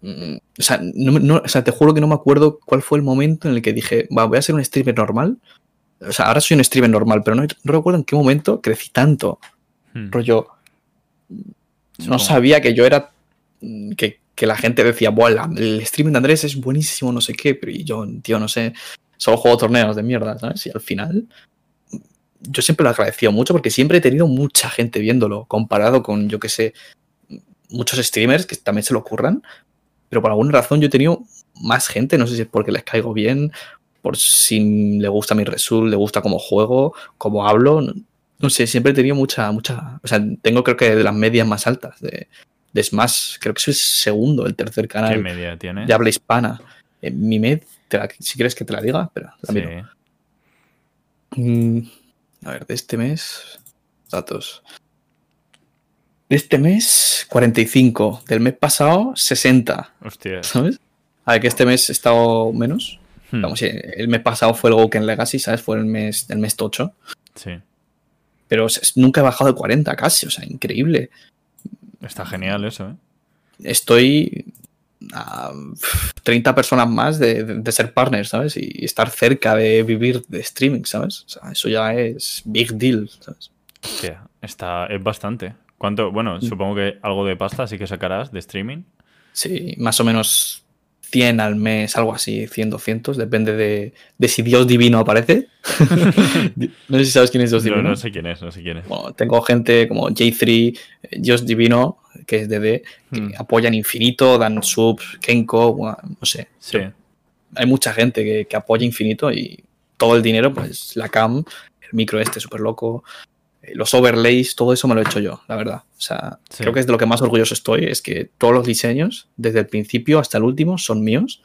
Mm, O sea, no, me- no- o sea, te juro que no me acuerdo cuál fue el momento en el que dije, va, voy a ser un streamer normal. O sea, ahora soy un streamer normal, pero no, no recuerdo en qué momento crecí tanto. Hmm. Rollo. no sabía que yo era. Que, que la gente decía, Buah, el streaming de Andrés es buenísimo, no sé qué, pero yo, tío, no sé, solo juego torneos de mierda, ¿sabes? Y al final, yo siempre lo agradecido mucho porque siempre he tenido mucha gente viéndolo, comparado con, yo qué sé, muchos streamers que también se lo ocurran, pero por alguna razón yo he tenido más gente, no sé si es porque les caigo bien, por si le gusta mi result, le gusta cómo juego, cómo hablo, no, sé, siempre he tenido mucha, mucha, o sea, tengo creo que de las medias más altas de, de Smash, creo que soy segundo, el tercer canal ¿Qué media tiene? de habla hispana. Eh, mi med, si quieres que te la diga, pero mm, a ver, de este mes, datos. De este mes, 45. Del mes pasado, 60. Hostia. ¿Sabes? A ver, que este mes he estado menos. Hmm. Vamos, el mes pasado fue el Goken Legacy, ¿sabes? Fue el mes, el mes tocho. Sí. Pero nunca he bajado de 40 casi, o sea, increíble. Está genial eso, ¿eh? Estoy a 30 personas más de, ser partner, ¿sabes? Y estar cerca de vivir de streaming, ¿sabes? O sea, eso ya es big deal, ¿sabes? Hostia, está, es bastante. ¿Cuánto? Bueno, mm. supongo que algo de pasta sí que sacarás de streaming. Sí, más o menos 100 al mes, algo así, 100, 200, depende de, si Dios divino aparece. <laughs> no sé si sabes quién es Dios divino. No, sé quién es, no sé quién es. Bueno, tengo gente como J3, eh, Dios divino, que es DD, que hmm. apoyan infinito, dan subs, Kenko, no sé. Sí. Hay mucha gente que, que, apoya infinito y todo el dinero, pues la cam, el micro este súper loco, los overlays, todo eso me lo he hecho yo, la verdad. O sea, creo que es de lo que más orgulloso estoy, es que todos los diseños, desde el principio hasta el último, son míos.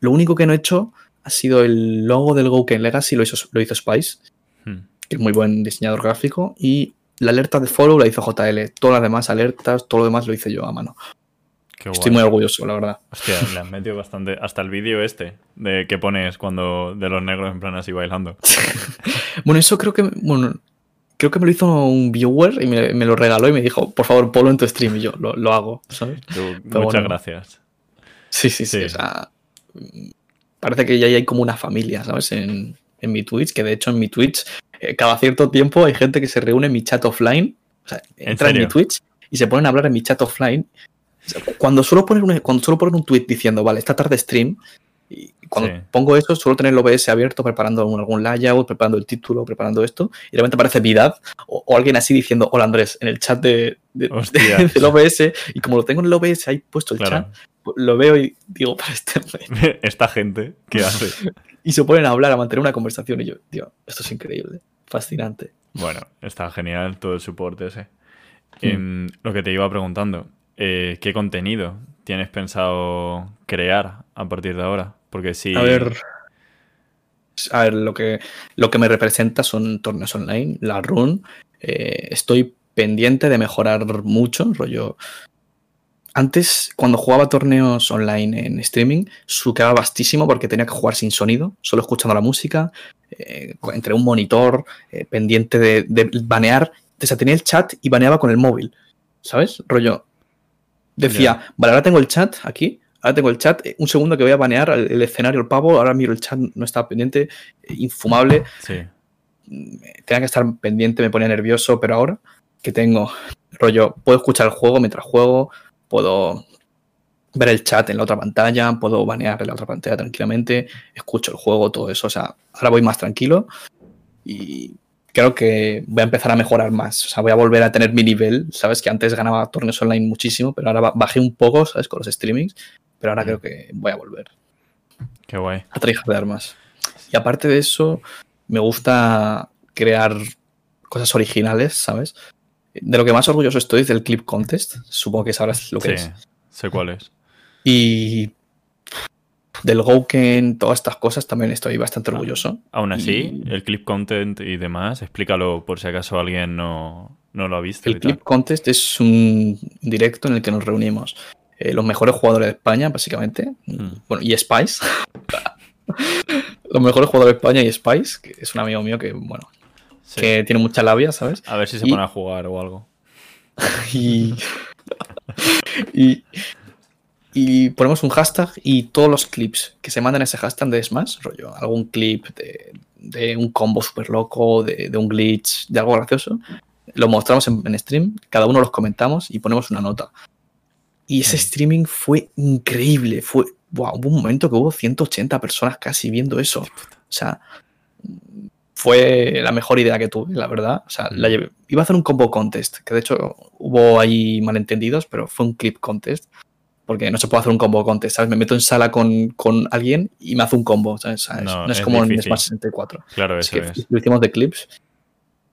Lo único que no he hecho ha sido el logo del Gouken Legacy, lo hizo, lo hizo Spice, hmm. que es muy buen diseñador gráfico, y la alerta de follow la hizo JL. Todas las demás alertas, todo lo demás lo hice yo a mano. Estoy muy orgulloso, la verdad. Hostia, le han metido bastante. Hasta el vídeo este de que pones cuando de los negros en plan así bailando. <laughs> bueno, eso creo que. Bueno, creo que me lo hizo un viewer y me, lo regaló y me dijo, por favor, ponlo en tu stream y yo lo, hago, ¿sabes? muchas gracias. Sí, sí, sí, O sea, parece que ya hay como una familia, ¿sabes? En, mi Twitch, que de hecho en mi Twitch, eh, cada cierto tiempo hay gente que se reúne en mi chat offline, o sea, entra ¿En, mi Twitch y se ponen a hablar en mi chat offline. Cuando suelo poner un, cuando suelo poner un tweet diciendo, vale, esta tarde stream, y cuando pongo eso, suelo tener el OBS abierto preparando algún layout, preparando el título, preparando esto, y de repente aparece Vidad o, alguien así diciendo, hola Andrés, en el chat de, <laughs> del OBS, y como lo tengo en el OBS ahí puesto el chat, lo veo y digo, para este <laughs> Esta gente, ¿qué hace? <laughs> y se ponen a hablar, a mantener una conversación, y yo, tío, esto es increíble, fascinante. Bueno, está genial todo el soporte ese. Em, lo que te iba preguntando, eh, ¿qué contenido tienes pensado crear a partir de ahora? Porque si. A ver. A ver, lo que, lo que me representa son torneos online, la run. Eh, estoy pendiente de mejorar mucho, rollo. Antes, cuando jugaba torneos online en streaming, suqueaba bastísimo porque tenía que jugar sin sonido, solo escuchando la música, eh, entre un monitor, eh, pendiente de, de banear. Desatenía el chat y baneaba con el móvil. ¿Sabes? Rollo. Decía, vale, ahora tengo el chat aquí, Ahora tengo el chat, eh, un segundo que voy a banear el, escenario, el pavo, ahora miro el chat, no está pendiente, eh, infumable. Sí. Tenía que estar pendiente, me ponía nervioso, pero ahora que tengo rollo, puedo escuchar el juego mientras juego, puedo ver el chat en la otra pantalla, puedo banear en la otra pantalla tranquilamente, escucho el juego, todo eso, o sea, ahora voy más tranquilo y creo que voy a empezar a mejorar más, o sea, voy a volver a tener mi nivel, sabes que antes ganaba torneos online muchísimo, pero ahora bajé un poco, sabes, con los streamings pero ahora creo que voy a volver. Qué guay. A de armas. Y aparte de eso, me gusta crear cosas originales, ¿sabes? De lo que más orgulloso estoy es del Clip Contest. Supongo que sabrás lo que sí, sé cuál es. Y del Gouken, todas estas cosas también estoy bastante orgulloso. Aún así, el Clip Content y demás, explícalo por si acaso alguien no, lo ha visto. El Clip Contest es un directo en el que nos reunimos eh, los mejores jugadores de España, básicamente. Hmm. Bueno, y Spice. <laughs> los mejores jugadores de España y Spice, que es un amigo mío que, bueno, que tiene mucha labia, ¿sabes? A ver si se pone a jugar o algo. <laughs> y... y... ponemos un hashtag y todos los clips que se mandan ese hashtag de Smash, rollo, algún clip de, un combo súper loco, de, de, un glitch, de algo gracioso, lo mostramos en, stream, cada uno los comentamos y ponemos una nota. Y ese streaming fue increíble, fue, wow, hubo un momento que hubo 180 personas casi viendo eso. O sea, fue la mejor idea que tuve, la verdad. O sea, la iba a hacer un combo contest, que de hecho hubo ahí malentendidos, pero fue un clip contest. Porque no se puede hacer un combo contest, ¿sabes? Me meto en sala con, alguien y me hace un combo, ¿sabes? No, es, como en Smash 64. Claro, eso es. Lo hicimos de clips.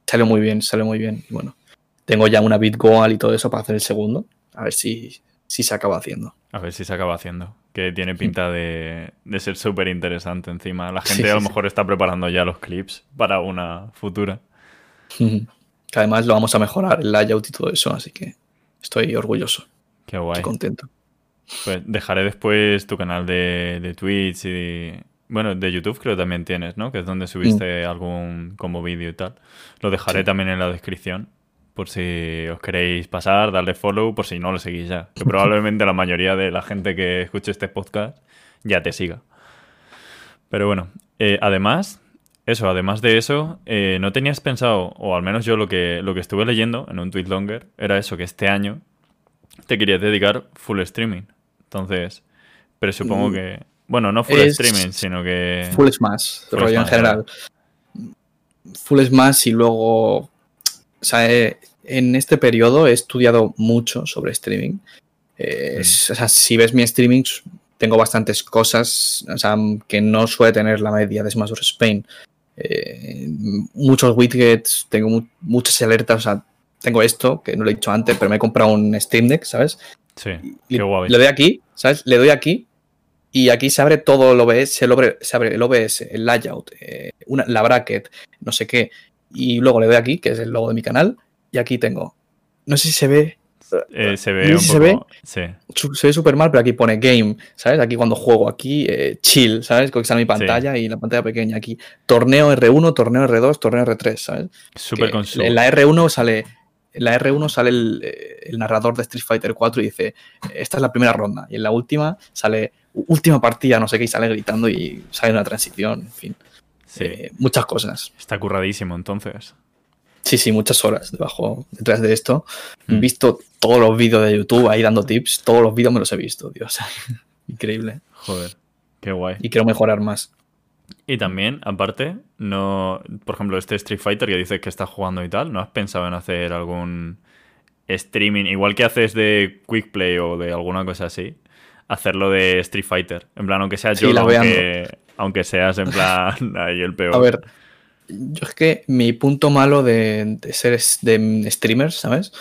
Salió muy bien, salió muy bien. Y bueno, tengo ya una bit goal y todo eso para hacer el segundo. A ver si, si se acaba haciendo. A ver si se acaba haciendo. Que tiene pinta de, ser súper interesante encima. La gente a lo mejor está preparando ya los clips para una futura. Que además lo vamos a mejorar, el layout y todo eso, así que estoy orgulloso. Qué guay. Estoy contento. Pues dejaré después tu canal de, Twitch y. Bueno, de YouTube creo que también tienes, ¿no? Que es donde subiste mm. algún como vídeo y tal. Lo dejaré también en la descripción por si os queréis pasar, darle follow, por si no lo seguís ya. Que probablemente la mayoría de la gente que escuche este podcast ya te siga. Pero bueno, eh, además, eso, además de eso, eh, no tenías pensado, o al menos yo lo que, lo que estuve leyendo en un tweet longer, era eso, que este año te querías dedicar full streaming. Entonces, pero supongo mm. que, bueno, no full streaming, sino que... Full Smash, rollo en general. Full Smash y luego o sea, eh, en este periodo he estudiado mucho sobre streaming. Eh, o sea, si ves mi streaming, tengo bastantes cosas o sea, que no suele tener la media de Smash Bros. Spain. Eh, muchos widgets, tengo muchas alertas, o sea, tengo esto, que no lo he dicho antes, pero me he comprado un Steam Deck, ¿sabes? Sí, qué guay. Le doy aquí, ¿sabes? Le doy aquí y aquí se abre todo el OBS, se abre el OBS, el layout, la bracket, no sé qué y luego le doy aquí, que es el logo de mi canal, y aquí tengo, no sé si se ve. Eh, se ve un poco, se ve, sí. se ve súper mal, pero aquí pone game, ¿sabes? Aquí cuando juego, aquí eh, chill, ¿sabes? Que sale mi pantalla y la pantalla pequeña aquí. Torneo R1, torneo R2, torneo R3, ¿sabes? Súper En la R1 sale en la R1 sale el, eh, el, narrador de Street Fighter 4 y dice, esta es la primera ronda. Y en la última sale, última partida, no sé qué, y sale gritando y sale una transición, en fin. Eh, muchas cosas. Está curradísimo entonces. Sí, sí, muchas horas debajo, detrás de esto. He mm. visto todos los vídeos de YouTube ahí dando tips. Todos los vídeos me los he visto, Dios. <laughs> Increíble. Joder, qué guay. Y quiero mejorar más. Y también, aparte, no, por ejemplo, este Street Fighter que dices que está jugando y tal, ¿no has pensado en hacer algún streaming, igual que haces de Quick Play o de alguna cosa así, hacerlo de Street Fighter? En plan, aunque sea yo, aunque seas en plan <laughs> ahí el peor. A ver, yo es que mi punto malo de, ser de streamer, ¿sabes?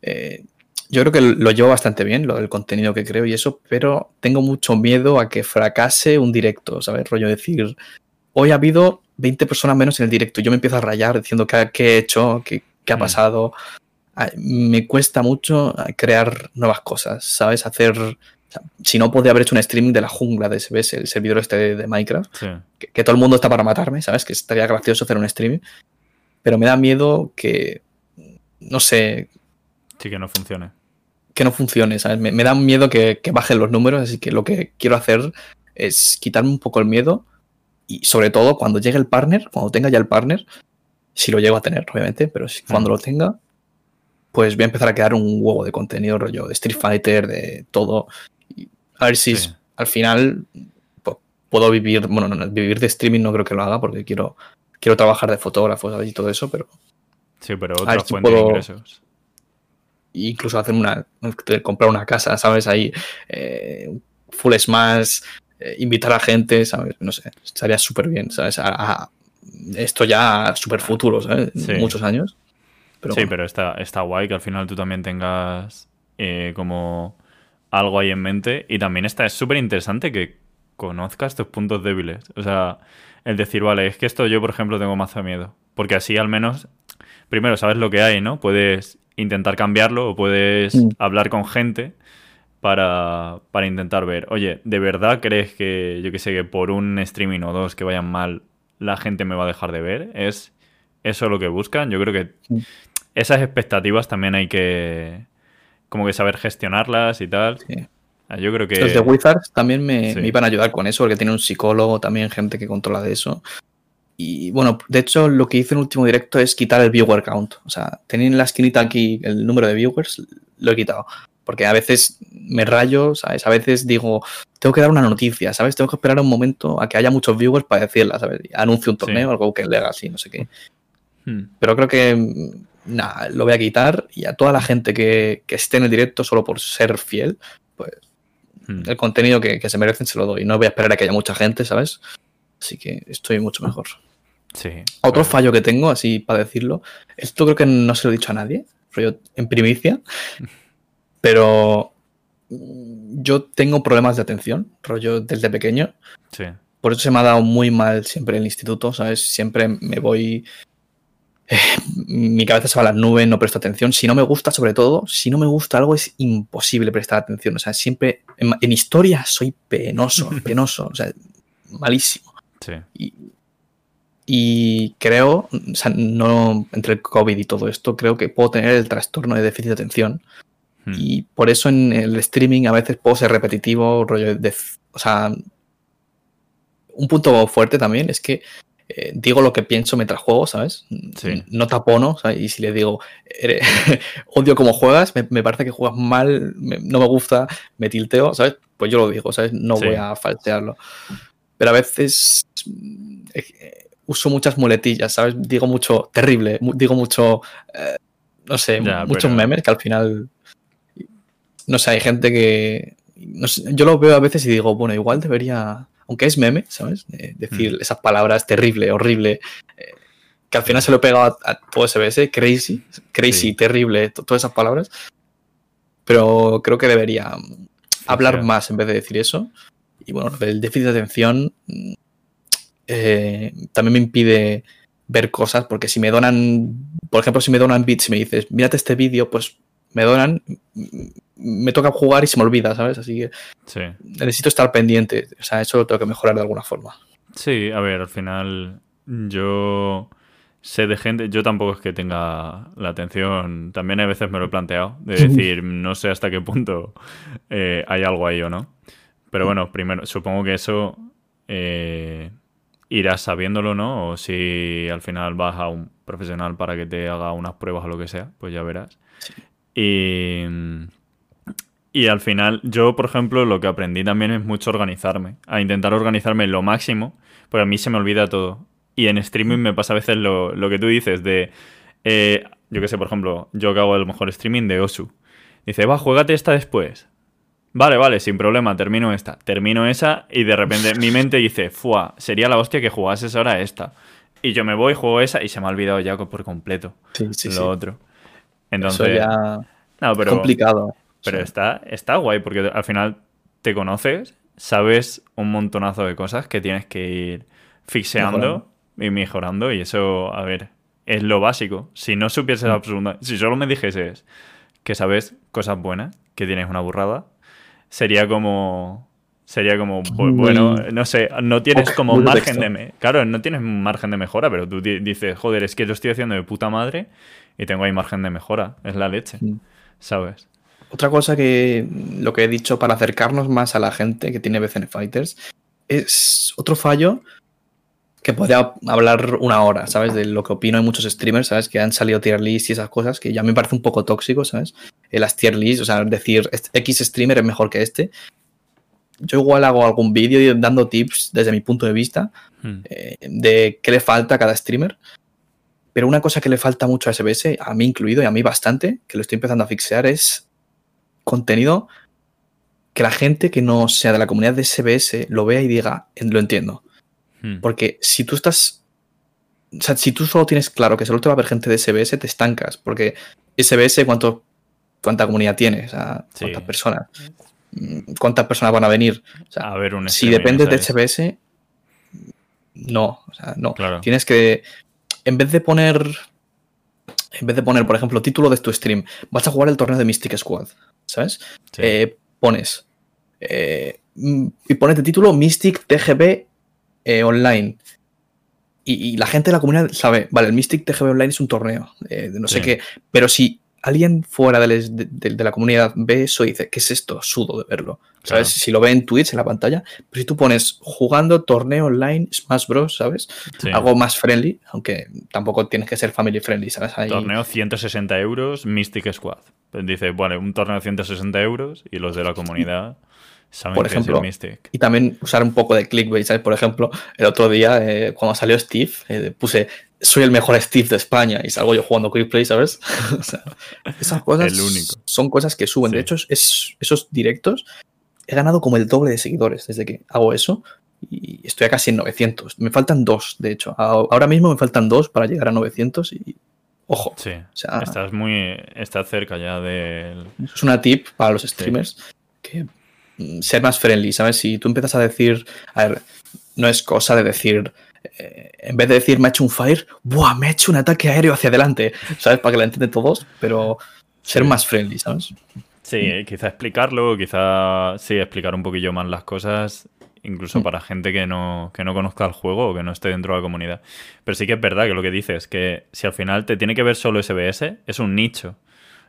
Eh, yo creo que lo llevo bastante bien, lo del contenido que creo y eso, pero tengo mucho miedo a que fracase un directo, ¿sabes? Rollo decir, hoy ha habido 20 personas menos en el directo yo me empiezo a rayar diciendo qué, he hecho, qué, ha mm. pasado. Me cuesta mucho crear nuevas cosas, ¿sabes? Hacer si no, podría haber hecho un streaming de la jungla de SBS, el servidor este de, Minecraft. Que, todo el mundo está para matarme, ¿sabes? Que estaría gracioso hacer un streaming. Pero me da miedo que. No sé. Sí, que no funcione. Que no funcione, ¿sabes? Me, da miedo que, bajen los números, así que lo que quiero hacer es quitarme un poco el miedo. Y sobre todo, cuando llegue el partner, cuando tenga ya el partner, si lo llego a tener, obviamente, pero cuando lo tenga, pues voy a empezar a crear un huevo de contenido rollo de Street Fighter, de todo. A ver si al final puedo vivir, bueno, no, vivir de streaming no creo que lo haga porque quiero, quiero trabajar de fotógrafo y todo eso, pero... Sí, pero otra fuente de ingresos. Incluso hacer una, comprar una casa, ¿sabes? Ahí, eh, full smash, eh, invitar a gente, ¿sabes? No sé, estaría súper bien, ¿sabes? esto ya súper futuro, ¿sabes? Muchos años. sí, pero está, está guay que al final tú también tengas eh, como algo ahí en mente. Y también está, es súper interesante que conozcas tus puntos débiles. O sea, el decir, vale, es que esto yo, por ejemplo, tengo más miedo. Porque así al menos, primero sabes lo que hay, ¿no? Puedes intentar cambiarlo o puedes mm. hablar con gente para, para intentar ver, oye, ¿de verdad crees que, yo que sé, que por un streaming o dos que vayan mal, la gente me va a dejar de ver? ¿Es eso lo que buscan? Yo creo que esas expectativas también hay que, como que saber gestionarlas y tal. Ah, yo creo que. Los de Wizards también me, iban a ayudar con eso, porque tiene un psicólogo, también gente que controla de eso. Y bueno, de hecho, lo que hice en el último directo es quitar el viewer count. O sea, tenía en la esquinita aquí el número de viewers, lo he quitado. Porque a veces me rayo, ¿sabes? A veces digo, tengo que dar una noticia, ¿sabes? Tengo que esperar un momento a que haya muchos viewers para decirla, ¿sabes? Anuncio un torneo, algo que le haga así, no sé qué. Hmm. Pero creo que, nada, lo voy a quitar y a toda la gente que, esté en el directo solo por ser fiel, pues hmm. el contenido que, que se merecen se lo doy. No voy a esperar a que haya mucha gente, ¿sabes? Así que estoy mucho mejor. Sí. Otro fallo que tengo, así para decirlo, esto creo que no se lo he dicho a nadie, rollo en primicia, <laughs> pero yo tengo problemas de atención, rollo desde pequeño. Sí. Por eso se me ha dado muy mal siempre el instituto, ¿sabes? Siempre me voy. Eh, mi cabeza se va a las nubes, no presto atención. Si no me gusta, sobre todo, si no me gusta algo, es imposible prestar atención. O sea, siempre. En, en historia soy penoso, <laughs> penoso. O sea, malísimo. Y, creo, o sea, no entre el COVID y todo esto, creo que puedo tener el trastorno de déficit de atención. Hmm. Y por eso en el streaming a veces puedo ser repetitivo, rollo de. O sea, un punto fuerte también es que eh, digo lo que pienso mientras juego, ¿sabes? No tapono, y si le digo, <laughs> odio cómo juegas, me, parece que juegas mal, no me gusta, me tilteo, ¿sabes? Pues yo lo digo, ¿sabes? No voy a falsearlo pero a veces eh, uso muchas muletillas, ¿sabes? Digo mucho terrible, digo mucho, eh, no sé, muchos memes que al final, no sé, hay gente que, yo lo veo a veces y digo, bueno, igual debería, aunque es meme, ¿sabes? decir mm. esas palabras terrible, horrible, eh, que al final se lo he pegado a, todo SBS, crazy, crazy, terrible, todas esas palabras, pero creo que debería hablar más en vez de decir eso y bueno, el déficit de atención eh, también me impide ver cosas, porque si me donan, por ejemplo, si me donan bits y me dices, mírate este vídeo, pues me donan, me toca jugar y se me olvida, ¿sabes? Así que necesito estar pendiente. O sea, eso lo tengo que mejorar de alguna forma. Sí, a ver, al final yo sé de gente, yo tampoco es que tenga la atención, también a veces me lo he planteado, de <laughs> decir, no sé hasta qué punto eh, hay algo ahí o no. Pero bueno, primero, supongo que eso eh, irás sabiéndolo, ¿no? O si al final vas a un profesional para que te haga unas pruebas o lo que sea, pues ya verás. Y, y al final, yo, por ejemplo, lo que aprendí también es mucho organizarme, a intentar organizarme lo máximo, porque a mí se me olvida todo. Y en streaming me pasa a veces lo, que tú dices de, eh, yo qué sé, por ejemplo, yo que hago el mejor streaming de Osu. Dice, va, juégate esta después. Vale, vale, sin problema, termino esta. Termino esa y de repente mi mente dice, fuá, sería la hostia que jugases ahora esta. Y yo me voy, juego esa y se me ha olvidado ya por completo sí, sí, lo otro. Entonces, Eso ya pero, complicado. Pero está, está guay porque al final te conoces, sabes un montonazo de cosas que tienes que ir fixeando y mejorando y eso, a ver, es lo básico. Si no supieses mm. absolutamente, si solo me dijeses que sabes cosas buenas, que tienes una burrada, sería como sería como bueno no sé no tienes como margen de claro no tienes margen de mejora pero tú dices joder es que lo estoy haciendo de puta madre y tengo ahí margen de mejora es la leche sabes otra cosa que lo que he dicho para acercarnos más a la gente que tiene BCN Fighters es otro fallo que podría hablar una hora, ¿sabes? De lo que opino de muchos streamers, ¿sabes? Que han salido tier list y esas cosas, que ya me parece un poco tóxico, ¿sabes? las tier list, o sea, decir, este X streamer es mejor que este. Yo igual hago algún vídeo dando tips desde mi punto de vista hmm. eh, de qué le falta a cada streamer. Pero una cosa que le falta mucho a SBS, a mí incluido y a mí bastante, que lo estoy empezando a fixear, es contenido que la gente que no sea de la comunidad de SBS lo vea y diga, lo entiendo. Hmm. Porque si tú estás. O sea, si tú solo tienes claro que solo te va a ver gente de SBS, te estancas. Porque SBS, ¿cuánto, ¿cuánta comunidad tiene? O sea, ¿cuántas personas? Mm, ¿Cuántas personas van a venir? a ver, un si dependes de SBS, no. O sea, no. Tienes que. En vez de poner. En vez de poner, por ejemplo, título de tu stream, vas a jugar el torneo de Mystic Squad. ¿Sabes? Eh, pones. Eh, y pones de título Mystic TGB eh, online. Y, la gente de la comunidad sabe, vale, el Mystic TGB Online es un torneo, de no sé qué, pero si alguien fuera de, de, la comunidad ve eso y dice, ¿qué es esto? Sudo de verlo. ¿Sabes? Si lo ve en Twitch, en la pantalla, pero si tú pones jugando torneo online, Smash Bros, ¿sabes? Algo más friendly, aunque tampoco tienes que ser family friendly, ¿sabes? Torneo 160 euros, Mystic Squad. Dice, bueno, un torneo de 160 euros y los de la comunidad por ejemplo, y también usar un poco de clickbait, ¿sabes? Por ejemplo, el otro día, eh, cuando salió Steve, eh, puse soy el mejor Steve de España y salgo yo jugando Quick Play, ¿sabes? <laughs> o sea, esas <laughs> cosas son cosas que suben. De hecho, es, esos directos he ganado como el doble de seguidores desde que hago eso y estoy a casi en 900. Me faltan dos, de hecho. Ahora mismo me faltan dos para llegar a 900 y ojo. Sí, estás muy estás cerca ya del... Es una tip para los streamers que ser más friendly, ¿sabes? Si tú empiezas a decir, a ver, no es cosa de decir, eh, en vez de decir me ha hecho un fire, ¡buah! Me ha hecho un ataque aéreo hacia adelante, <laughs> ¿sabes? Para que lo entiendan todos, pero ser más friendly, ¿sabes? Sí, quizá explicarlo, quizá sí, explicar un poquillo más las cosas, incluso mm. para gente que no, que no conozca el juego o que no esté dentro de la comunidad. Pero sí que es verdad que lo que dices, que si al final te tiene que ver solo SBS, es un nicho.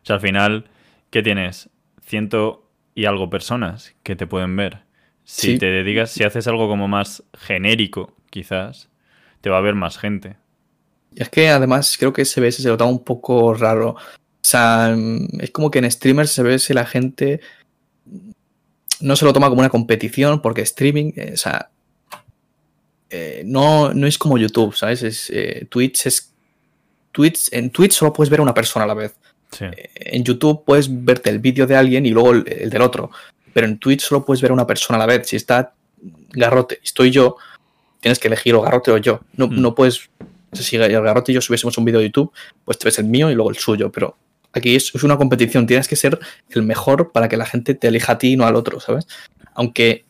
O sea, al final, ¿qué tienes? Ciento y algo personas que te pueden ver. Si te dedicas, si haces algo como más genérico, quizás, te va a ver más gente. Y es que además creo que SBS se lo toma un poco raro. O sea, es como que en streamers se ve si la gente no se lo toma como una competición, porque streaming, eh, o sea, eh, no, no es como YouTube, ¿sabes? Es, eh, Twitch es. Twitch, en Twitch solo puedes ver a una persona a la vez. En YouTube puedes verte el vídeo de alguien y luego el, del otro. Pero en Twitch solo puedes ver a una persona a la vez. Si está Garrote y estoy yo, tienes que elegir o Garrote o yo. No, hmm. no puedes. Si Garrote y yo subiésemos un vídeo de YouTube, pues te ves el mío y luego el suyo. Pero aquí es, una competición. Tienes que ser el mejor para que la gente te elija a ti y no al otro, ¿sabes? Aunque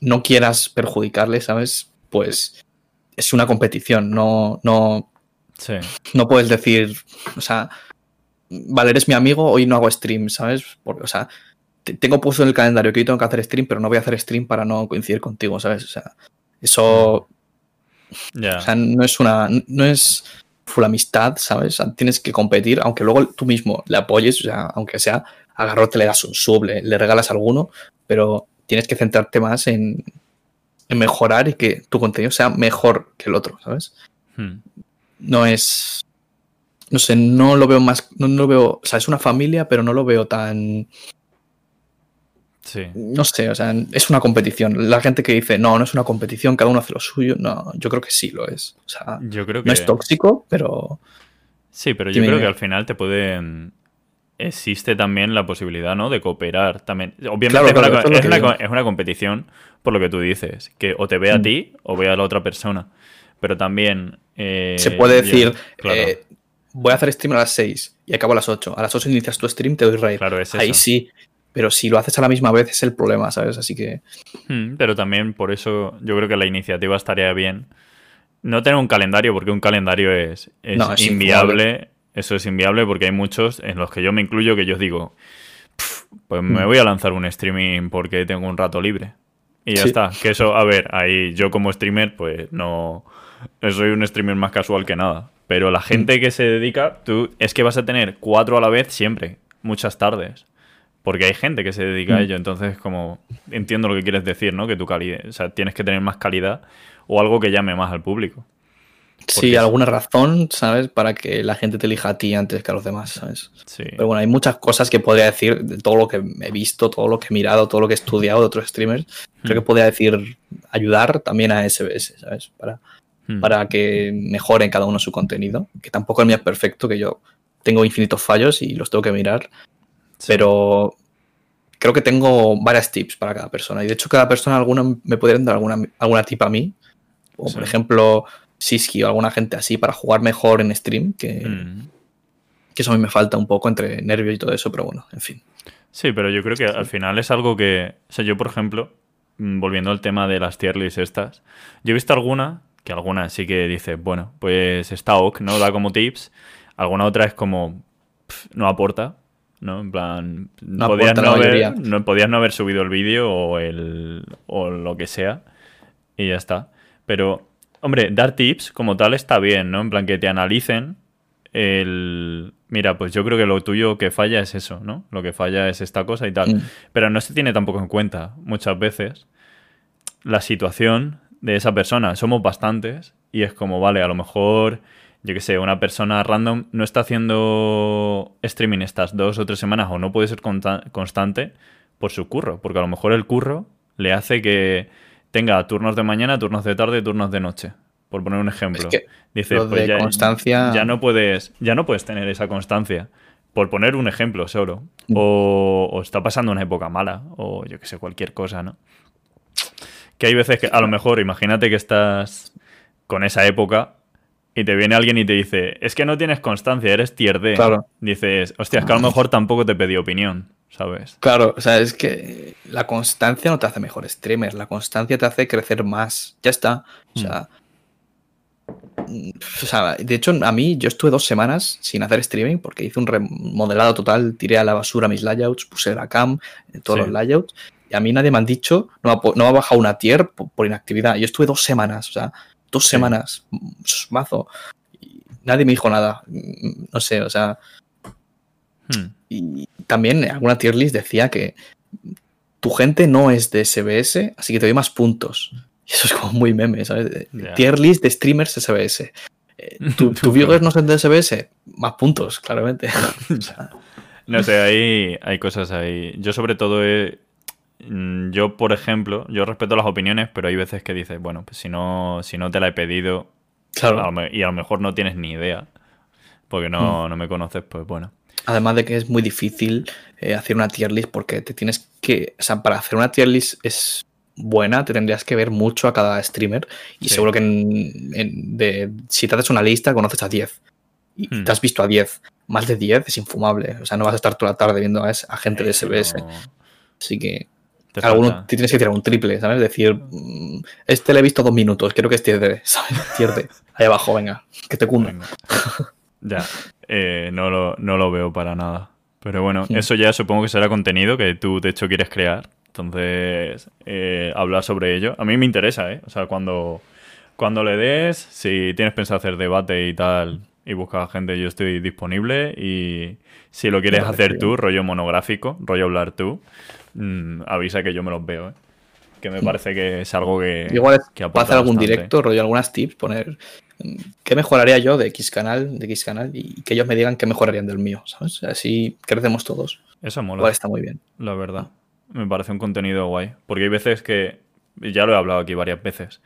no quieras perjudicarle, ¿sabes? Pues es una competición. No, no, no puedes decir. O sea, Valer es mi amigo, hoy no hago stream, ¿sabes? Porque, o sea, tengo puesto en el calendario que hoy tengo que hacer stream, pero no voy a hacer stream para no coincidir contigo, ¿sabes? O sea, eso. O sea, no es una. No es full amistad, ¿sabes? tienes que competir, aunque luego tú mismo le apoyes, o sea, aunque sea agarrote, le das un sub, le, regalas alguno, pero tienes que centrarte más en, en, mejorar y que tu contenido sea mejor que el otro, ¿sabes? Hmm. No es no sé, no lo veo más, no, lo veo, o sea, es una familia, pero no lo veo tan... Sí. No sé, o sea, es una competición. La gente que dice, no, no es una competición, cada uno hace lo suyo, no, yo creo que sí lo es. O sea, yo creo que... no es tóxico, pero... Sí, pero yo creo que al final te pueden... Existe también la posibilidad, ¿no? De cooperar también. Obviamente es, una, competición, por lo que tú dices, que o te ve a mm. ti o ve a la otra persona. Pero también... Eh, Se puede decir, eh, voy a hacer stream a las 6 y acabo a las 8. A las 8 inicias tu stream, te doy raid. Claro, es Ahí sí. Pero si lo haces a la misma vez es el problema, ¿sabes? Así que. Hmm, pero también por eso yo creo que la iniciativa estaría bien. No tener un calendario, porque un calendario es, inviable. Eso es inviable porque hay muchos en los que yo me incluyo que yo digo, pues me hmm. voy a lanzar un streaming porque tengo un rato libre. Y ya está. Que eso, a ver, ahí yo como streamer, pues no. Soy un streamer más casual que nada. Pero la gente que se dedica, tú es que vas a tener cuatro a la vez siempre, muchas tardes. Porque hay gente que se dedica a mm. ello. Entonces, como entiendo lo que quieres decir, ¿no? Que tu calidad, o sea, tienes que tener más calidad o algo que llame más al público. sí, alguna razón, ¿sabes? Para que la gente te elija a ti antes que a los demás, ¿sabes? Sí. Pero bueno, hay muchas cosas que podría decir de todo lo que he visto, todo lo que he mirado, todo lo que he estudiado de otros streamers. Creo mm. que podría decir ayudar también a SBS, ¿sabes? Para Hmm. para que mejoren cada uno su contenido, que tampoco el mío es perfecto, que yo tengo infinitos fallos y los tengo que mirar, pero creo que tengo varias tips para cada persona y de hecho cada persona alguna me podrían dar alguna, alguna tip a mí, o por ejemplo Siski o alguna gente así para jugar mejor en stream, que, hmm. que eso a mí me falta un poco entre nervios y todo eso, pero bueno, en fin. Sí, pero yo creo que al final es algo que, o sea, yo por ejemplo, mm, volviendo al tema de las tier lists estas, yo he visto alguna que alguna sí que dice, bueno, pues está ok, ¿no? Da como tips. Alguna otra es como, no aporta, ¿no? En plan, no podías, no haber, no, podías no haber subido el vídeo o, el, o lo que sea y ya está. Pero, hombre, dar tips como tal está bien, ¿no? En plan, que te analicen el... mira, pues yo creo que lo tuyo que falla es eso, ¿no? Lo que falla es esta cosa y tal. Mm. Pero no se tiene tampoco en cuenta muchas veces la situación de esa persona. Somos bastantes y es como, vale, a lo mejor, yo qué sé, una persona random no está haciendo streaming estas dos o tres semanas o no puede ser constante por su curro, porque a lo mejor el curro le hace que tenga turnos de mañana, turnos de tarde, turnos de noche. Por poner un ejemplo. que Dice, pues ya, constancia- ya no puedes, ya no puedes tener esa constancia. Por poner un ejemplo solo. O, o está pasando una época mala. O yo que sé, cualquier cosa, ¿no? Que hay veces que, a lo mejor, imagínate que estás con esa época y te viene alguien y te dice, es que no tienes constancia, eres tier D. Claro. Dices, hostia, es que a lo mejor tampoco te pedí opinión, ¿sabes? Claro, o sea, es que la constancia no te hace mejor streamer, la constancia te hace crecer más. Ya está. O sea, mm, o sea, de hecho, a mí yo estuve dos semanas sin hacer streaming porque hice un remodelado total, tiré a la basura mis layouts, puse la cam, todos Sí. los layouts, y a mí nadie me han dicho, no no me ha bajado una tier por, por inactividad. Yo estuve dos semanas, o sea, dos semanas, mazo. Y nadie me dijo nada. No sé, o sea, Hmm. y también alguna tier list decía que tu gente no es de SBS, así que te doy más puntos. Y eso es como muy meme, ¿sabes? Ya. Tier list de streamers SBS. Eh, <laughs> tu, tu viewers no son de SBS, más puntos, claramente. <laughs> No sé, hay, hay cosas ahí. Yo sobre todo he- Yo, por ejemplo, yo respeto las opiniones, pero hay veces que dices, bueno, pues si no, si no te la he pedido Claro. y a lo mejor no tienes ni idea, porque Mm. no, no me conoces, pues bueno. Además de que es muy difícil eh, hacer una tier list porque te tienes que. O sea, para hacer una tier list es buena, te tendrías que ver mucho a cada streamer. Y Sí. seguro que en- en- de, si te haces una lista, conoces a 10. Y Hmm. te has visto a 10. Más de 10 es infumable. O sea, no vas a estar toda la tarde viendo a, a gente de SBS. no- Así que alguno tienes que tirar un triple, ¿sabes? Decir, mm, este le he visto dos minutos, creo que es tier D, <laughs> ¿sabes? Ahí abajo, venga, que te cunda. Ya, eh, no, lo, no lo veo para nada. Pero bueno, Hmm. eso ya supongo que será contenido que tú de hecho quieres crear. Entonces, eh, hablar sobre ello. A mí me interesa, ¿eh? O sea, cuando, cuando le des, si tienes pensado hacer debate y tal, y buscas gente, yo estoy disponible. Y si lo quieres hacer tú, rollo monográfico, rollo hablar tú, mm, avisa que yo me los veo, ¿eh? Que me parece que es algo que. Igual es que aporta hacer algún bastante. directo, rollo algunas tips, poner mm, qué mejoraría yo de X canal, de X canal, y que ellos me digan qué mejorarían del mío, ¿sabes? Así crecemos todos. Eso mola. Igual está muy bien. La verdad. Me parece un contenido guay. Porque hay veces que, ya lo he hablado aquí varias veces,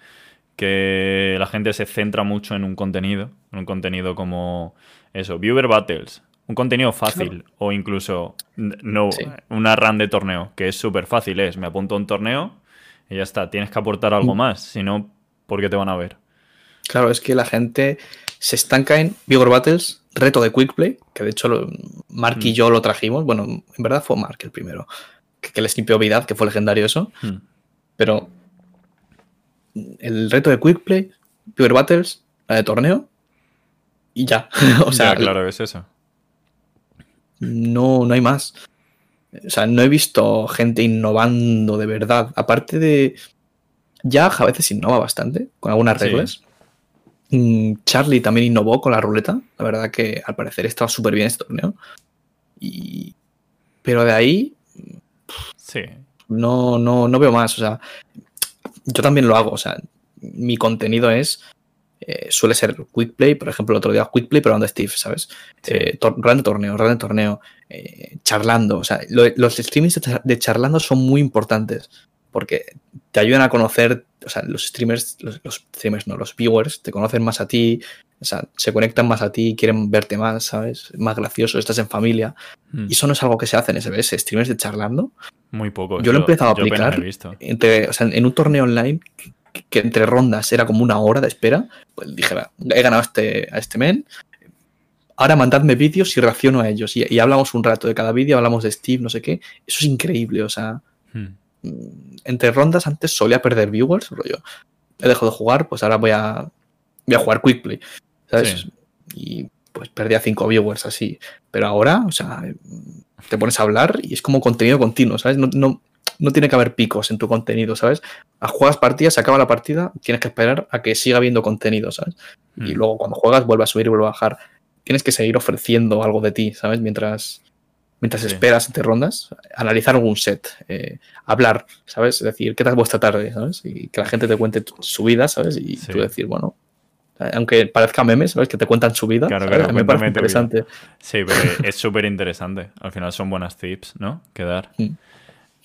que la gente se centra mucho en un contenido, en un contenido como eso, Viewer Battles, un contenido fácil o incluso no Sí. una run de torneo, que es súper fácil, es me apunto a un torneo y ya está, tienes que aportar algo Mm. más, si no, ¿por qué te van a ver? Claro, es que la gente se estanca en Vigor Battles, reto de Quick Play, que de hecho Mark y Mm. yo lo trajimos. Bueno, en verdad fue Mark el primero, que, que les limpió Vidad, que fue legendario eso. Hmm. Pero el reto de Quick Play, Vigor Battles, la de torneo, y ya. <laughs> o sea, Ya, claro, es eso. No, no hay más. O sea, no he visto gente innovando de verdad. Aparte de. Ya a veces innova bastante con algunas reglas. Mm, Charlie también innovó con la ruleta. La verdad que al parecer estaba súper bien este torneo. Y... Pero de ahí Sí. no, no, no veo más. O sea, yo también lo hago. O sea, mi contenido es. Eh, suele ser quick play, por ejemplo, el otro día quick play, pero donde Steve, ¿sabes? Sí. Eh, run de torneo, run de torneo, eh, charlando. O sea, lo- los streamings de, char- de charlando son muy importantes porque te ayudan a conocer, o sea, los streamers, los, los streamers no, los viewers te conocen más a ti, o sea, se conectan más a ti, quieren verte más, ¿sabes? Más gracioso, estás en familia. Hmm. Y eso no es algo que se hace en SBS, streamers de charlando. Muy poco. Yo lo he empezado a aplicar. he visto. Entre, o sea, en un torneo online que, entre rondas era como una hora de espera, pues dije, "Va, he ganado a este, a este men. Ahora mandadme vídeos y reacciono a ellos. Y, y hablamos un rato de cada vídeo, hablamos de Steve, no sé qué. Eso es increíble. O sea, Hmm. mm, entre rondas antes solía perder viewers, rollo. He dejado de jugar, pues ahora voy a, voy a jugar Quick Play. ¿Sabes? Sí. Y pues perdía cinco viewers así. Pero ahora, o sea, te pones a hablar y es como contenido continuo, ¿sabes? No, no, no tiene que haber picos en tu contenido, ¿sabes? A juegas partidas, se acaba la partida, tienes que esperar a que siga habiendo contenido, ¿sabes? Y Hmm. luego cuando juegas vuelve a subir y vuelve a bajar. tienes que seguir ofreciendo algo de ti, ¿sabes? Mientras, mientras esperas entre rondas, analizar algún set, eh, hablar, ¿sabes? Es decir, ¿qué tal vuestra tarde? ¿sabes? Y que la gente te cuente su vida, ¿sabes? Y tú decir, bueno, aunque parezca memes, ¿sabes? Que te cuentan su vida. Claro, claro, me parece interesante. Sí, pero es súper interesante. Al final son buenas tips, ¿no? Que dar. Mm.